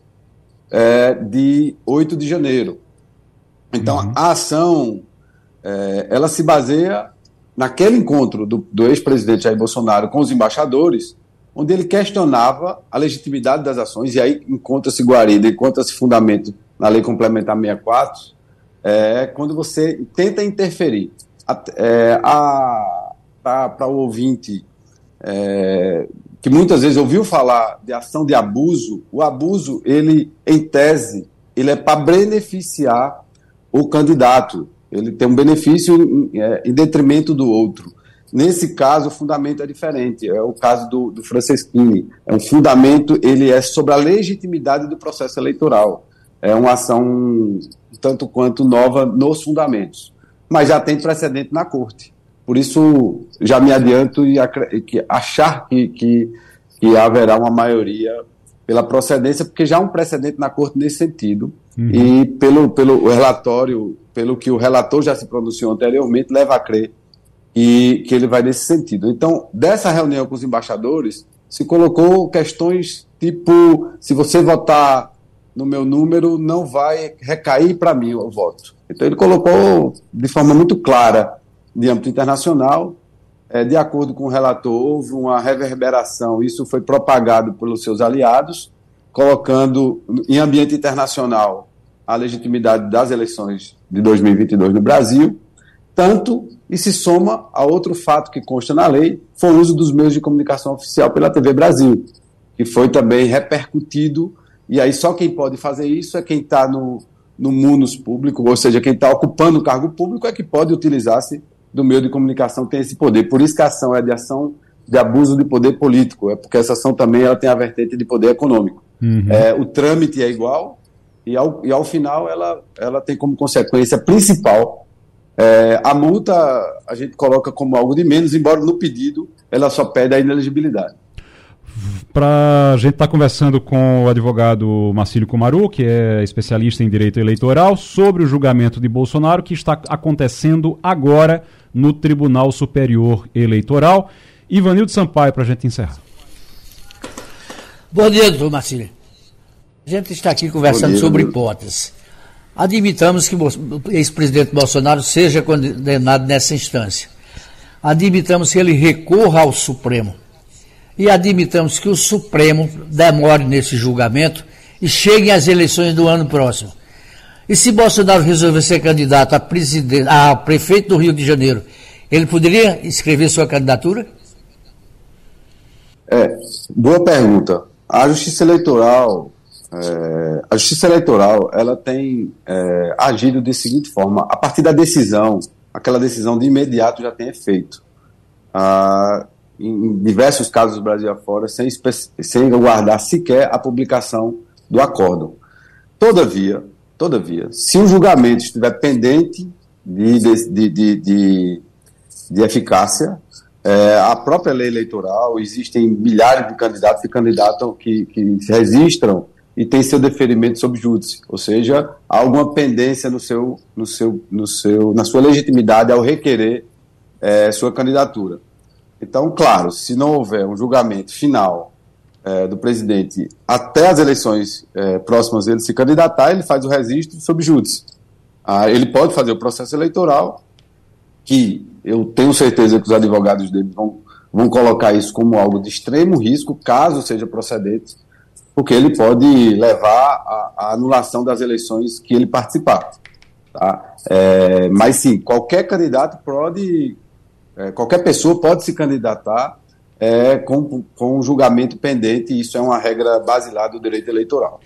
é, de 8 de janeiro. Então, uhum. a ação, é, ela se baseia naquele encontro do, do ex-presidente Jair Bolsonaro com os embaixadores, onde ele questionava a legitimidade das ações, e aí encontra-se guarida, encontra-se fundamento na Lei Complementar 64, é, quando você tenta interferir. É, Para o ouvinte é, que muitas vezes ouviu falar de ação de abuso, o abuso, ele, em tese, ele é para beneficiar o candidato. Ele tem um benefício em, é, em detrimento do outro. Nesse caso, o fundamento é diferente. É o caso do, do Franceschini. É um fundamento, ele é sobre a legitimidade do processo eleitoral. É uma ação tanto quanto nova nos fundamentos. Mas já tem precedente na corte. Por isso, já me adianto e achar que, que, que haverá uma maioria pela procedência, porque já há um precedente na corte nesse sentido. Uhum. E pelo, pelo relatório, pelo que o relator já se pronunciou anteriormente, leva a crer que, que ele vai nesse sentido. Então, dessa reunião com os embaixadores, se colocou questões tipo: se você votar no meu número, não vai recair para mim o voto. Então, ele colocou de forma muito clara, de âmbito internacional, é, de acordo com o relator, houve uma reverberação, isso foi propagado pelos seus aliados, colocando em ambiente internacional a legitimidade das eleições de 2022 no Brasil, tanto e se soma a outro fato que consta na lei, foi o uso dos meios de comunicação oficial pela TV Brasil, que foi também repercutido, e aí só quem pode fazer isso é quem está no, no munus público, ou seja, quem está ocupando o cargo público é que pode utilizar-se do meio de comunicação tem esse poder. Por isso que a ação é de ação de abuso de poder político, é porque essa ação também ela tem a vertente de poder econômico. Uhum. É, o trâmite é igual e ao, e ao final ela, ela tem como consequência principal é, a multa a gente coloca como algo de menos, embora no pedido ela só pede a inelegibilidade. Para a gente estar tá conversando com o advogado Marcílio Kumaru, que é especialista em direito eleitoral, sobre o julgamento de Bolsonaro que está acontecendo agora no Tribunal Superior Eleitoral. Ivanildo Sampaio, para a gente encerrar. Bom dia, doutor Marcílio. A gente está aqui conversando dia, sobre hipóteses. Admitamos que o ex-presidente Bolsonaro seja condenado nessa instância. Admitamos que ele recorra ao Supremo. E admitamos que o Supremo demore nesse julgamento e chegue às eleições do ano próximo. E se Bolsonaro resolver ser candidato a, presidente, a prefeito do Rio de Janeiro, ele poderia escrever sua candidatura? É, boa pergunta. A Justiça Eleitoral, é, a Justiça Eleitoral, ela tem é, agido de seguinte forma: a partir da decisão, aquela decisão de imediato já tem efeito. Ah, em diversos casos do Brasil afora, sem, sem aguardar sequer a publicação do acórdão. Todavia, Todavia, se o julgamento estiver pendente de, de, de, de, de eficácia, é, a própria lei eleitoral, existem milhares de candidatos e candidatos que, que se registram e têm seu deferimento sob júdice, ou seja, há alguma pendência no seu, no seu, no seu, na sua legitimidade ao requerer é, sua candidatura. Então, claro, se não houver um julgamento final é, do presidente até as eleições é, próximas ele se candidatar, ele faz o registro sob júdice. Ah, ele pode fazer o processo eleitoral, que eu tenho certeza que os advogados dele vão, vão colocar isso como algo de extremo risco, caso seja procedente, porque ele pode levar à anulação das eleições que ele participar. Tá? É, mas sim, qualquer candidato pode, é, qualquer pessoa pode se candidatar é, com, com um julgamento pendente, e isso é uma regra basilar do direito eleitoral.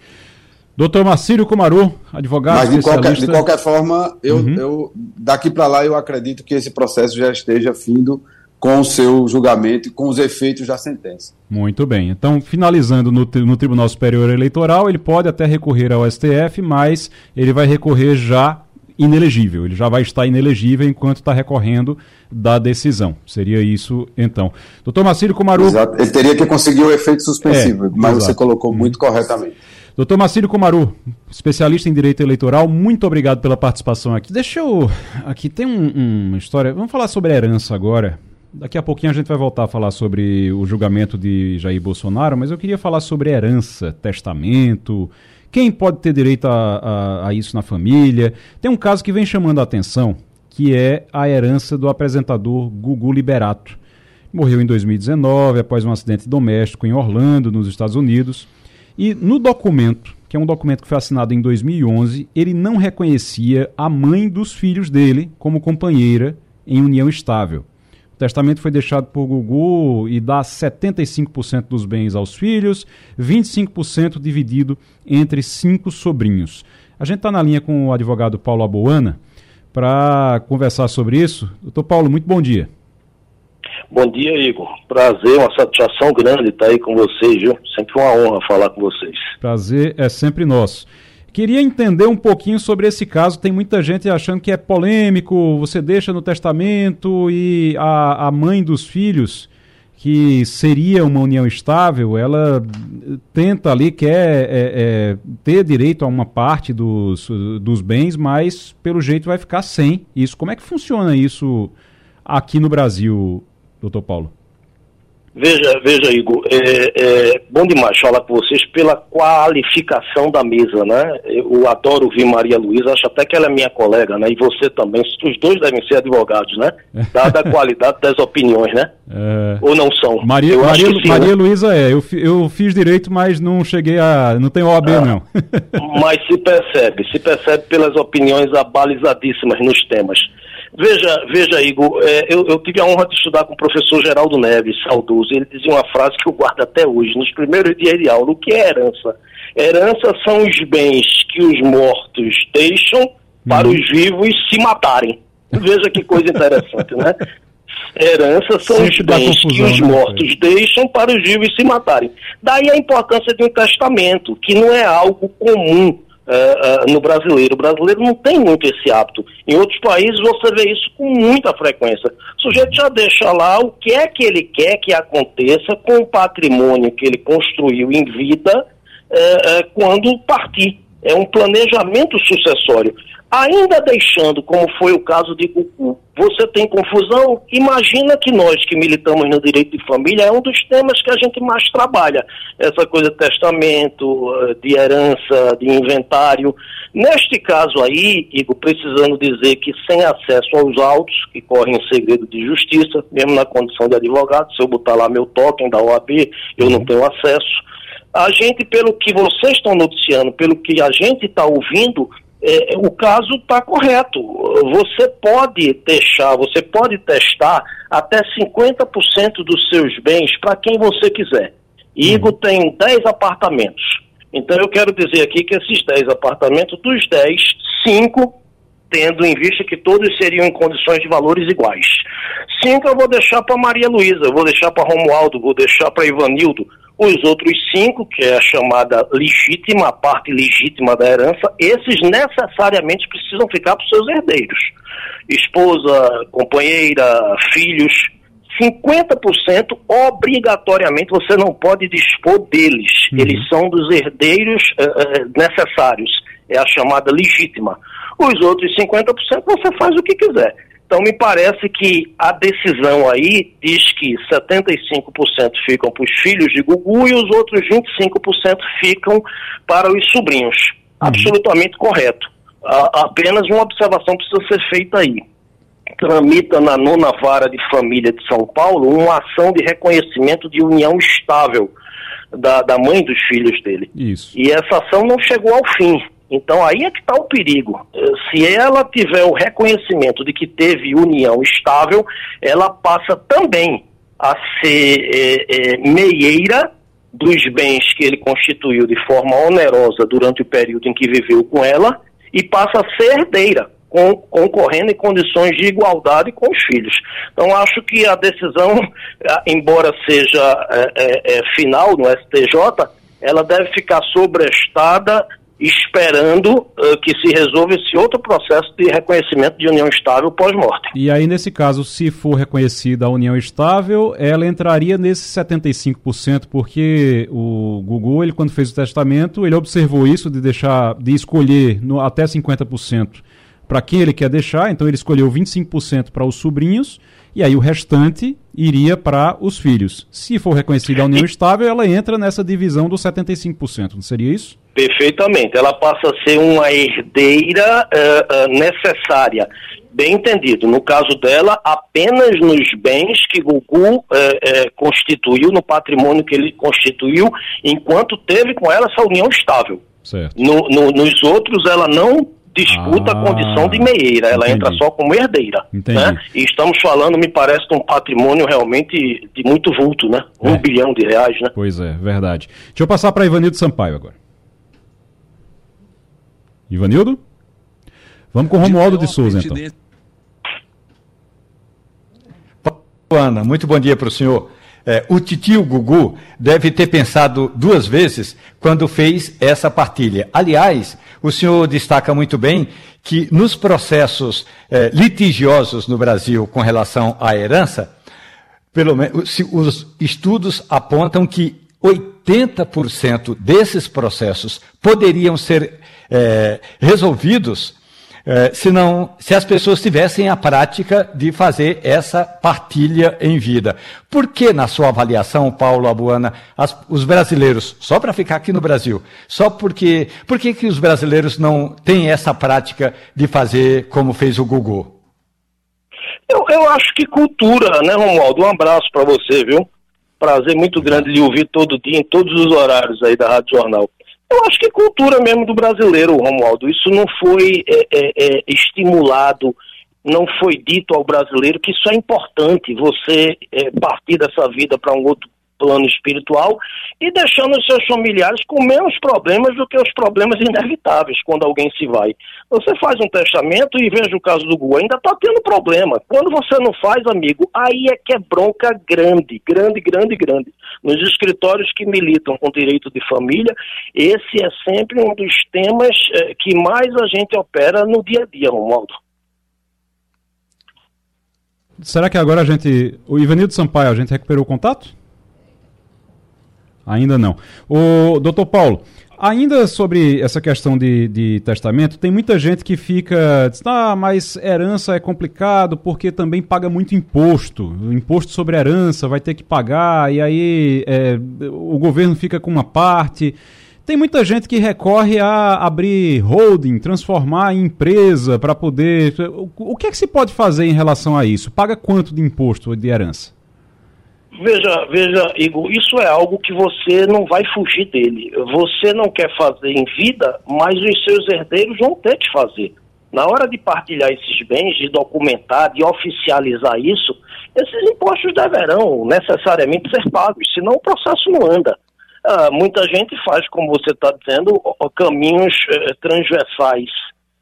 Doutor Marcílio Kumaru, advogado Mas de qualquer, de qualquer forma, eu, uhum. eu daqui para lá eu acredito que esse processo já esteja findo com o seu julgamento e com os efeitos da sentença. Muito bem. Então, finalizando no, no Tribunal Superior Eleitoral, ele pode até recorrer ao STF, mas ele vai recorrer já inelegível. Ele já vai estar inelegível enquanto está recorrendo da decisão. Seria isso, então. Doutor Marcílio Comaru. Exato. Ele teria que conseguir o efeito suspensivo, é, mas exato. você colocou uhum. muito corretamente. Doutor Marcílio Comaru, especialista em direito eleitoral, muito obrigado pela participação aqui. Deixa eu. Aqui tem um, uma história. Vamos falar sobre herança agora. Daqui a pouquinho a gente vai voltar a falar sobre o julgamento de Jair Bolsonaro, mas eu queria falar sobre herança, testamento, quem pode ter direito a, a, a isso na família? Tem um caso que vem chamando a atenção, que é a herança do apresentador Gugu Liberato. Morreu em 2019 após um acidente doméstico em Orlando, nos Estados Unidos. E no documento, que é um documento que foi assinado em 2011, ele não reconhecia a mãe dos filhos dele como companheira em união estável. O testamento foi deixado por Gugu e dá 75% dos bens aos filhos, 25% dividido entre cinco sobrinhos. A gente está na linha com o advogado Paulo Aboana para conversar sobre isso. Doutor Paulo, muito bom dia. Bom dia, Igor. Prazer, uma satisfação grande estar aí com vocês, viu? Sempre uma honra falar com vocês. Prazer é sempre nosso. Queria entender um pouquinho sobre esse caso. Tem muita gente achando que é polêmico, você deixa no testamento e a, a mãe dos filhos, que seria uma união estável, ela tenta ali, quer é, é, ter direito a uma parte dos, dos bens, mas pelo jeito vai ficar sem isso. Como é que funciona isso aqui no Brasil, doutor Paulo? Veja, veja, Igor, é, é, bom demais falar com vocês pela qualificação da mesa, né? Eu adoro ouvir Maria Luísa, acho até que ela é minha colega, né? E você também, os dois devem ser advogados, né? Dada a qualidade das opiniões, né? <laughs> É... Ou não são? Maria, eu Maria, sim, Maria né? Luísa é, eu, fi- eu fiz direito, mas não cheguei a. não tenho OAB, não. Mas se percebe, se percebe pelas opiniões abalizadíssimas nos temas. Veja, veja, Igor, é, eu, eu tive a honra de estudar com o professor Geraldo Neves, saudoso. Ele dizia uma frase que eu guardo até hoje, nos primeiros dias de aula. O que é herança? Herança são os bens que os mortos deixam para os vivos se matarem. Veja que coisa interessante, né? Herança são Sempre os bens que os né, mortos deixam para os vivos se matarem. Daí a importância de um testamento, que não é algo comum eh, eh, no brasileiro. O brasileiro não tem muito esse hábito. Em outros países você vê isso com muita frequência. O sujeito já deixa lá o que é que ele quer que aconteça com o patrimônio que ele construiu em vida eh, quando partir. É um planejamento sucessório. Ainda deixando, como foi o caso de Cucu, você tem confusão? Imagina que nós que militamos no direito de família é um dos temas que a gente mais trabalha. Essa coisa de testamento, eh, de herança, de inventário. Neste caso aí, Igor, precisando dizer que sem acesso aos autos, que correm em segredo de justiça, mesmo na condição de advogado, se eu botar lá meu token da OAB, eu não tenho acesso. A gente, pelo que vocês estão noticiando, pelo que a gente está ouvindo, é, o caso está correto. Você pode deixar, você pode testar até 50% dos seus bens para quem você quiser. Igor tem 10 apartamentos. Então eu quero dizer aqui que esses 10 apartamentos, dos 10, 5 tendo em vista que todos seriam em condições de valores iguais. Cinco eu vou deixar para Maria Luísa, eu vou deixar para Romualdo, vou deixar para Ivanildo. Os outros cinco, que é a chamada legítima, a parte legítima da herança, esses necessariamente precisam ficar para os seus herdeiros. Esposa, companheira, filhos. 50% obrigatoriamente você não pode dispor deles. Eles são dos herdeiros eh, necessários. É a chamada legítima. Os outros 50% você faz o que quiser. Então me parece que a decisão aí diz que 75% ficam para os filhos de Gugu e os outros 25% ficam para os sobrinhos. Absolutamente correto. A- apenas uma observação precisa ser feita aí. Tramita na nona vara de família de São Paulo uma ação de reconhecimento de união estável da, da mãe dos filhos dele. Isso. E essa ação não chegou ao fim. Então aí é que está o perigo. Se ela tiver o reconhecimento de que teve união estável, ela passa também a ser eh, eh, meieira dos bens que ele constituiu de forma onerosa durante o período em que viveu com ela e passa a ser herdeira, com- concorrendo em condições de igualdade com os filhos. Então acho que a decisão, embora seja eh, eh, eh, final no STJ, ela deve ficar sobrestada esperando eh, que se resolva esse outro processo de reconhecimento de união estável pós-morte. E aí, nesse caso, se for reconhecida a união estável, ela entraria nesses 75%, porque o Gugu, ele quando fez o testamento, ele observou isso de deixar, de escolher no, até 50% para quem ele quer deixar, então ele escolheu 25% para os sobrinhos, e aí o restante iria para os filhos. Se for reconhecida a união estável, ela entra nessa divisão dos 75%, não seria isso? Perfeitamente. Ela passa a ser uma herdeira eh, eh, necessária. Bem entendido. No caso dela, apenas nos bens que Gugu eh, constituiu, no patrimônio que ele constituiu, enquanto teve com ela essa união estável. No- no- nos outros, ela não disputa Ah, a condição de meieira, ela entendi. entra só como herdeira. Entendi. Né? E estamos falando, me parece, de um patrimônio realmente de muito vulto, né? Um É. bilhão de reais, né? Pois é, verdade. Deixa eu passar para Ivanildo Sampaio agora. Ivanildo? Vamos com o Romualdo de Souza, então. Ana, muito bom dia para o senhor. É, o titio Gugu deve ter pensado duas vezes quando fez essa partilha. Aliás, o senhor destaca muito bem que nos processos é, litigiosos no Brasil com relação à herança, pelo menos os estudos apontam que 80% desses processos poderiam ser é, resolvidos é, se, não, se as pessoas tivessem a prática de fazer essa partilha em vida. Por que, na sua avaliação, Paulo Abuana, as, os brasileiros, só para ficar aqui no Brasil, só porque, por que, que os brasileiros não têm essa prática de fazer como fez o Google? Eu, eu acho que cultura, né, Romualdo? Um abraço para você, viu? Prazer muito grande de ouvir todo dia, em todos os horários aí da Rádio Jornal. Eu acho que cultura mesmo do brasileiro, Romualdo. Isso não foi é, é, é, estimulado, não foi dito ao brasileiro que isso é importante, você é, partir dessa vida para um outro plano espiritual e deixando os seus familiares com menos problemas do que os problemas inevitáveis quando alguém se vai. Você faz um testamento e veja o caso do Gu, ainda está tendo problema. Quando você não faz, amigo, aí é que é bronca grande, grande, grande, grande. Nos escritórios que militam com direito de família, esse é sempre um dos temas eh, que mais a gente opera no dia a dia, Romualdo. Será que agora a gente. O Ivanildo Sampaio, a gente recuperou o contato? Ainda não. O doutor Paulo, ainda sobre essa questão de, de, testamento, tem muita gente que fica. Diz, ah, mas herança é complicado porque também paga muito imposto. Imposto sobre herança vai ter que pagar, e aí é, o governo fica com uma parte. Tem muita gente que recorre a abrir holding, transformar em empresa para poder. O, o que é que se pode fazer em relação a isso? Paga quanto de imposto de herança? Veja, veja, Igor, isso é algo que você não vai fugir dele. Você não quer fazer em vida, mas os seus herdeiros vão ter que fazer. Na hora de partilhar esses bens, de documentar, de oficializar isso, esses impostos deverão necessariamente ser pagos, senão o processo não anda. Ah, muita gente faz, como você está dizendo, caminhos eh, transversais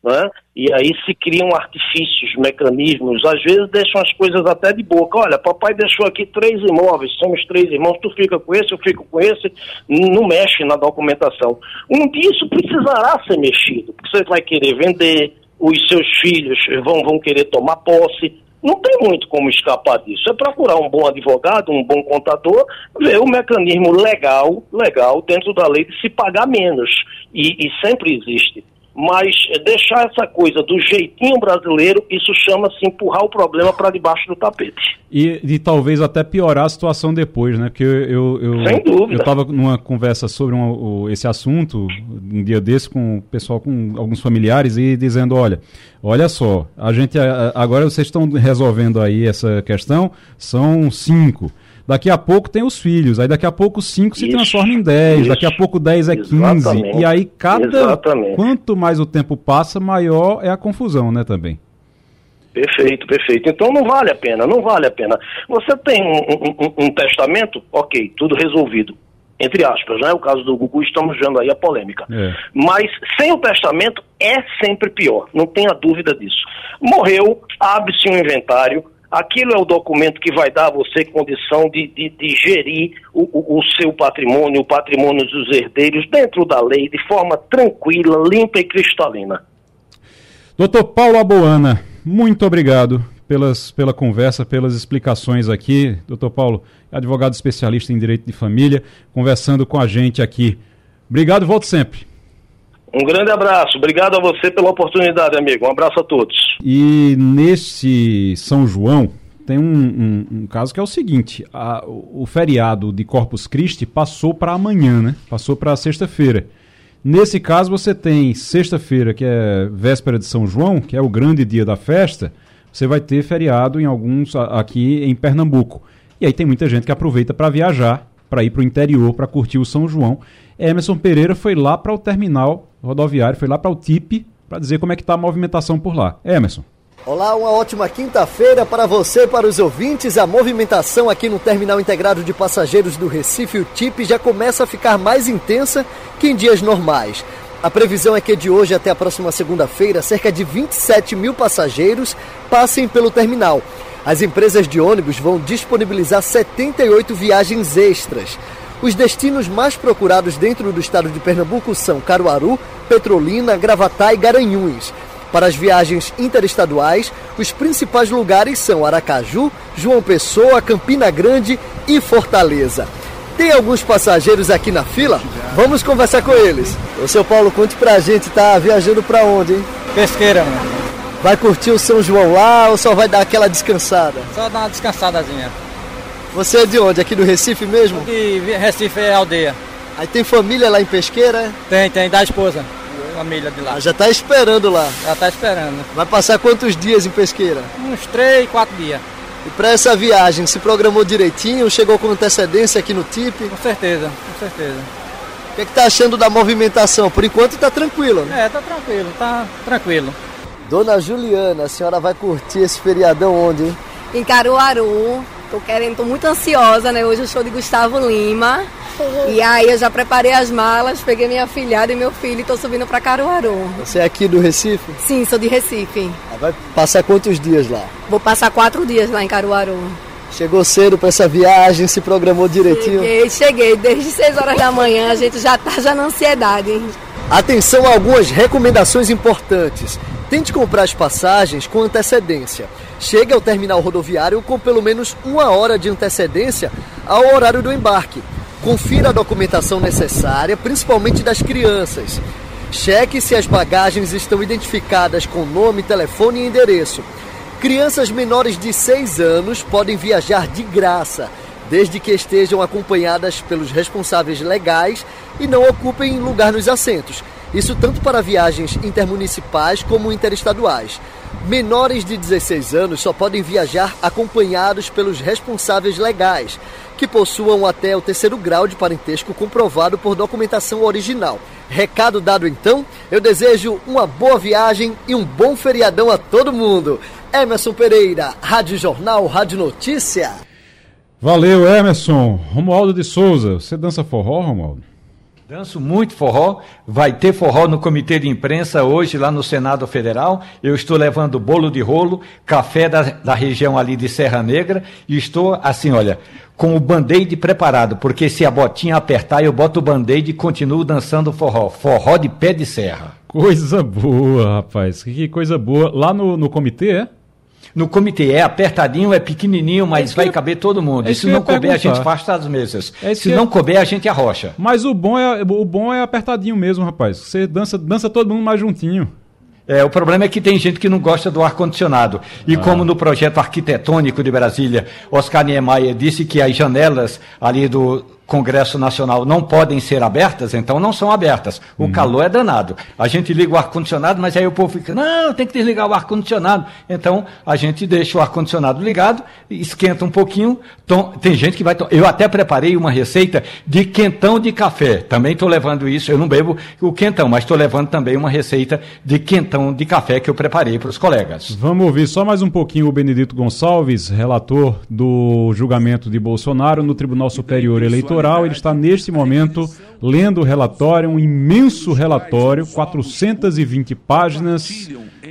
né? E aí se criam artifícios, mecanismos, às vezes deixam as coisas até de boca. Olha, papai deixou aqui três imóveis, somos três irmãos, tu fica com esse, eu fico com esse, não mexe na documentação. Um dia isso precisará ser mexido, porque você vai querer vender, os seus filhos vão, vão querer tomar posse. Não tem muito como escapar disso. É procurar um bom advogado, um bom contador, ver o mecanismo legal, legal dentro da lei de se pagar menos. E, e sempre existe mas deixar essa coisa do jeitinho brasileiro, isso chama-se empurrar o problema para debaixo do tapete. E, e, talvez até piorar a situação depois, né? Porque eu, eu, Sem dúvida. eu estava numa conversa sobre um, esse assunto, um dia desse, com o pessoal, com alguns familiares, e dizendo, olha, olha só, a gente agora vocês estão resolvendo aí essa questão, são cinco. Daqui a pouco tem os filhos, aí daqui a pouco 5 se transforma em 10, daqui a pouco 10 é 15. E aí cada. Exatamente. Quanto mais o tempo passa, maior é a confusão, né, também. Perfeito, perfeito. Então não vale a pena, não vale a pena. Você tem um, um, um testamento, ok, tudo resolvido entre aspas, né? O caso do Gugu, estamos vendo aí a polêmica. É. Mas sem o testamento é sempre pior, não tenha dúvida disso. Morreu, abre-se um inventário, Aquilo é o documento que vai dar a você condição de, de, de gerir o, o, o, seu patrimônio, o patrimônio dos herdeiros, dentro da lei, de forma tranquila, limpa e cristalina. Doutor Paulo Aboana, muito obrigado pelas, pela conversa, pelas explicações aqui. Doutor Paulo, advogado especialista em direito de família, conversando com a gente aqui. Obrigado, volto sempre. Um grande abraço. Obrigado a você pela oportunidade, amigo. Um abraço a todos. E nesse São João, tem um, um, um, caso que é o seguinte: a, o feriado de Corpus Christi passou para amanhã, né? Passou para sexta-feira. Nesse caso, você tem sexta-feira, que é véspera de São João, que é o grande dia da festa. Você vai ter feriado em alguns aqui em Pernambuco. E aí tem muita gente que aproveita para viajar, para ir para o interior, para curtir o São João. Emerson Pereira foi lá para o terminal rodoviário, foi lá para o TIP para dizer como é que está a movimentação por lá. Emerson. Olá, uma ótima quinta-feira para você para os ouvintes. A movimentação aqui no Terminal Integrado de Passageiros do Recife, o TIP, já começa a ficar mais intensa que em dias normais. A previsão é que de hoje até a próxima segunda-feira, cerca de 27 mil passageiros passem pelo terminal. As empresas de ônibus vão disponibilizar 78 viagens extras. Os destinos mais procurados dentro do estado de Pernambuco são Caruaru, Petrolina, Gravatá e Garanhuns. Para as viagens interestaduais, os principais lugares são Aracaju, João Pessoa, Campina Grande e Fortaleza. Tem alguns passageiros aqui na fila? Vamos conversar com eles. Ô seu Paulo, conte pra gente, tá viajando pra onde, hein? Pesqueira, mano. Vai curtir o São João lá ou só vai dar aquela descansada? Só dar uma descansadazinha. Você é de onde? Aqui do Recife mesmo? Aqui, Recife é aldeia. Aí tem família lá em Pesqueira? é? Tem, tem, da esposa. Família de lá. Ah, já tá esperando lá. Já tá esperando. Vai passar quantos dias em Pesqueira? Uns três, quatro dias. E para essa viagem, se programou direitinho? Chegou com antecedência aqui no TIP? Com certeza, com certeza. O que, é que tá achando da movimentação? Por enquanto tá tranquilo, né? É, tá tranquilo, tá tranquilo. Dona Juliana, a senhora vai curtir esse feriadão onde, hein? Em Caruaru. Tô querendo, tô muito ansiosa, né? Hoje eu show de Gustavo Lima. E aí eu já preparei as malas, peguei minha filhada e meu filho e tô subindo pra Caruaru. Você é aqui do Recife? Sim, sou de Recife. Ah, Vai passar quantos dias lá? Vou passar quatro dias lá em Caruaru. Chegou cedo para essa viagem, se programou direitinho? Cheguei, cheguei. Desde 6 horas da manhã a gente já tá já na ansiedade. Atenção a algumas recomendações importantes. Tente comprar as passagens com antecedência. Chegue ao terminal rodoviário com pelo menos uma hora de antecedência ao horário do embarque. Confira a documentação necessária, principalmente das crianças. Cheque se as bagagens estão identificadas com nome, telefone e endereço. Crianças menores de 6 anos podem viajar de graça, desde que estejam acompanhadas pelos responsáveis legais e não ocupem lugar nos assentos. Isso tanto para viagens intermunicipais como interestaduais. Menores de 16 anos só podem viajar acompanhados pelos responsáveis legais, que possuam até o terceiro grau de parentesco comprovado por documentação original. Recado dado então, eu desejo uma boa viagem e um bom feriadão a todo mundo. Emerson Pereira, Rádio Jornal, Rádio Notícia. Valeu, Emerson. Romualdo de Souza. Você dança forró, Romualdo? Danço muito forró, vai ter forró no comitê de imprensa hoje lá no Senado Federal. Eu estou levando bolo de rolo, café da, da região ali de Serra Negra e estou assim, olha, com o band-aid preparado, porque se a botinha apertar, eu boto o band-aid e continuo dançando forró. Forró de pé de serra. Coisa boa, rapaz. Que coisa boa. Lá no, no comitê, é? No comitê é apertadinho, é pequenininho, mas vai caber todo mundo. é E se eu não couber, a perguntar. gente afasta as mesas. É se que não eu- couber, a gente arrocha. Mas o bom é, o bom é apertadinho mesmo, rapaz. Você dança, dança todo mundo mais juntinho. É, o problema é que tem gente que não gosta do ar-condicionado. E Ah. como no projeto arquitetônico de Brasília, Oscar Niemeyer disse que as janelas ali do Congresso Nacional não podem ser abertas, então não são abertas. O Uhum. calor é danado. A gente liga o ar-condicionado, mas aí o povo fica, não, tem que desligar o ar-condicionado. Então a gente deixa o ar-condicionado ligado, esquenta um pouquinho. tom- tem gente que vai. to- Eu até preparei uma receita de quentão de café. Também estou levando isso, eu não bebo o quentão, mas estou levando também uma receita de quentão de café que eu preparei para os colegas. Vamos ouvir só mais um pouquinho o Benedito Gonçalves, relator do julgamento de Bolsonaro no Tribunal Superior Eleitoral. Ele está neste momento lendo o relatório, um imenso relatório, 420 páginas.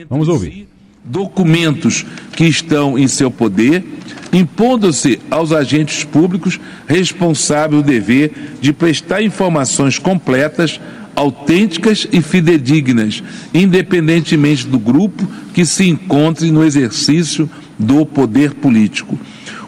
Vamos ouvir. documentos que estão em seu poder, impondo-se aos agentes públicos responsável o dever de prestar informações completas, autênticas e fidedignas, independentemente do grupo que se encontre no exercício do poder político.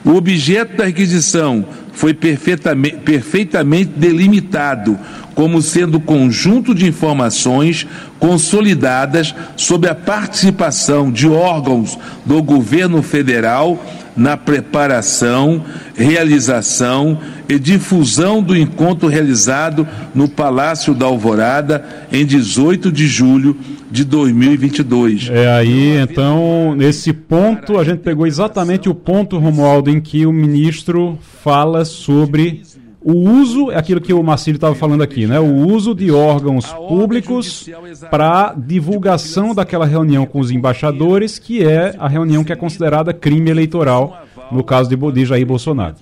O objeto da requisição foi perfeitamente, perfeitamente delimitado como sendo conjunto de informações consolidadas sob a participação de órgãos do governo federal na preparação, realização e difusão do encontro realizado no Palácio da Alvorada em 18 de julho de 2022. É aí, então, nesse ponto, a gente pegou exatamente o ponto, Romualdo, em que o ministro fala sobre o uso, é aquilo que o Marcílio estava falando aqui, né? O uso de órgãos públicos para divulgação daquela reunião com os embaixadores, que é a reunião que é considerada crime eleitoral no caso de, de Jair Bolsonaro.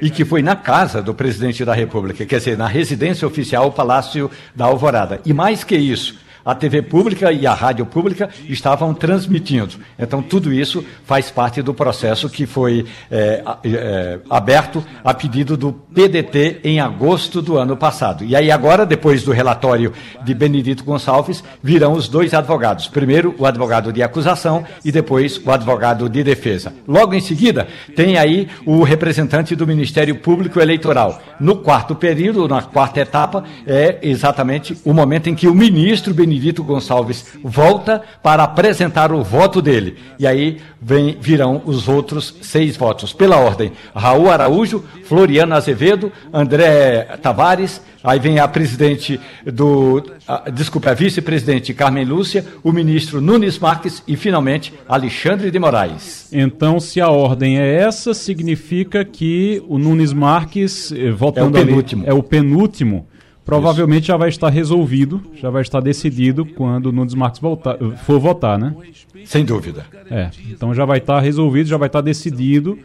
E que foi na casa do presidente da República, quer dizer, na residência oficial, o Palácio da Alvorada. E mais que isso, a TV pública e a rádio pública estavam transmitindo. Então, tudo isso faz parte do processo que foi é, é, aberto a pedido do PDT em agosto do ano passado. E aí, agora, depois do relatório de Benedito Gonçalves, virão os dois advogados. Primeiro, o advogado de acusação e depois o advogado de defesa. Logo em seguida, tem aí o representante do Ministério Público Eleitoral. No quarto período, na quarta etapa, é exatamente o momento em que o ministro Benedito Benedito Gonçalves volta para apresentar o voto dele. E aí vem, virão os outros seis votos. Pela ordem: Raul Araújo, Floriano Azevedo, André Tavares, aí vem a presidente do. A, desculpa, a vice-presidente Carmen Lúcia, o ministro Nunes Marques e, finalmente, Alexandre de Moraes. Então, se a ordem é essa, significa que o Nunes Marques, eh, votando é o penúltimo. Ali, é o penúltimo provavelmente Isso. já vai estar resolvido, já vai estar decidido quando o Nunes Marques voltar, for votar, né? Sem dúvida. É, então já vai estar resolvido, já vai estar decidido.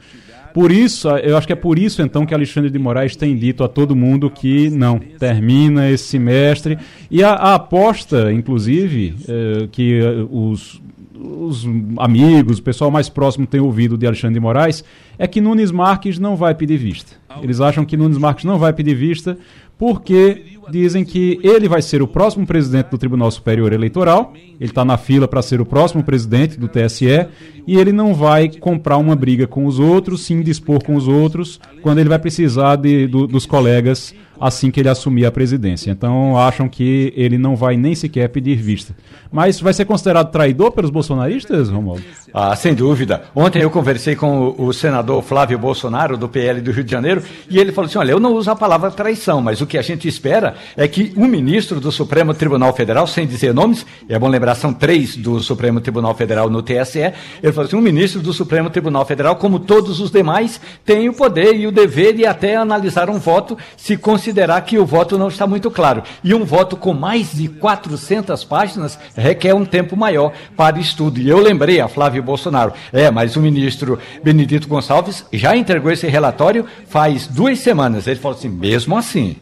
Por isso, eu acho que é por isso então que Alexandre de Moraes tem dito a todo mundo que não, termina esse semestre. E a, a aposta, inclusive, é, que eh, os, os amigos, o pessoal mais próximo tem ouvido de Alexandre de Moraes, é que Nunes Marques não vai pedir vista. Eles acham que Nunes Marques não vai pedir vista porque dizem que ele vai ser o próximo presidente do Tribunal Superior Eleitoral, ele está na fila para ser o próximo presidente do TSE, e ele não vai comprar uma briga com os outros, se indispor com os outros, quando ele vai precisar de, do, dos colegas assim que ele assumir a presidência. Então acham que ele não vai nem sequer pedir vista. Mas vai ser considerado traidor pelos bolsonaristas, Romualdo? Ah, sem dúvida. Ontem eu conversei com o, senador Flávio Bolsonaro, do PL do Rio de Janeiro, e ele falou assim: olha, eu não uso a palavra traição, mas o que a gente espera é que um ministro do Supremo Tribunal Federal, sem dizer nomes, é bom lembrar, são três do Supremo Tribunal Federal no TSE, ele falou assim: um ministro do Supremo Tribunal Federal, como todos os demais, tem o poder e o dever de até analisar um voto se considerar considerar que o voto não está muito claro. E um voto com mais de 400 páginas requer um tempo maior para estudo. E eu lembrei a Flávio Bolsonaro, é, mas o ministro Benedito Gonçalves já entregou esse relatório faz duas semanas. Ele falou assim, mesmo assim.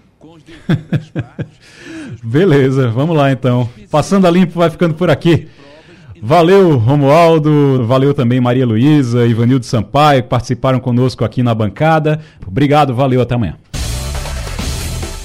<laughs> Beleza, vamos lá então. Passando a limpo vai ficando por aqui. Valeu, Romualdo, valeu também Maria Luísa, Ivanildo Sampaio, que participaram conosco aqui na bancada. Obrigado, valeu, até amanhã.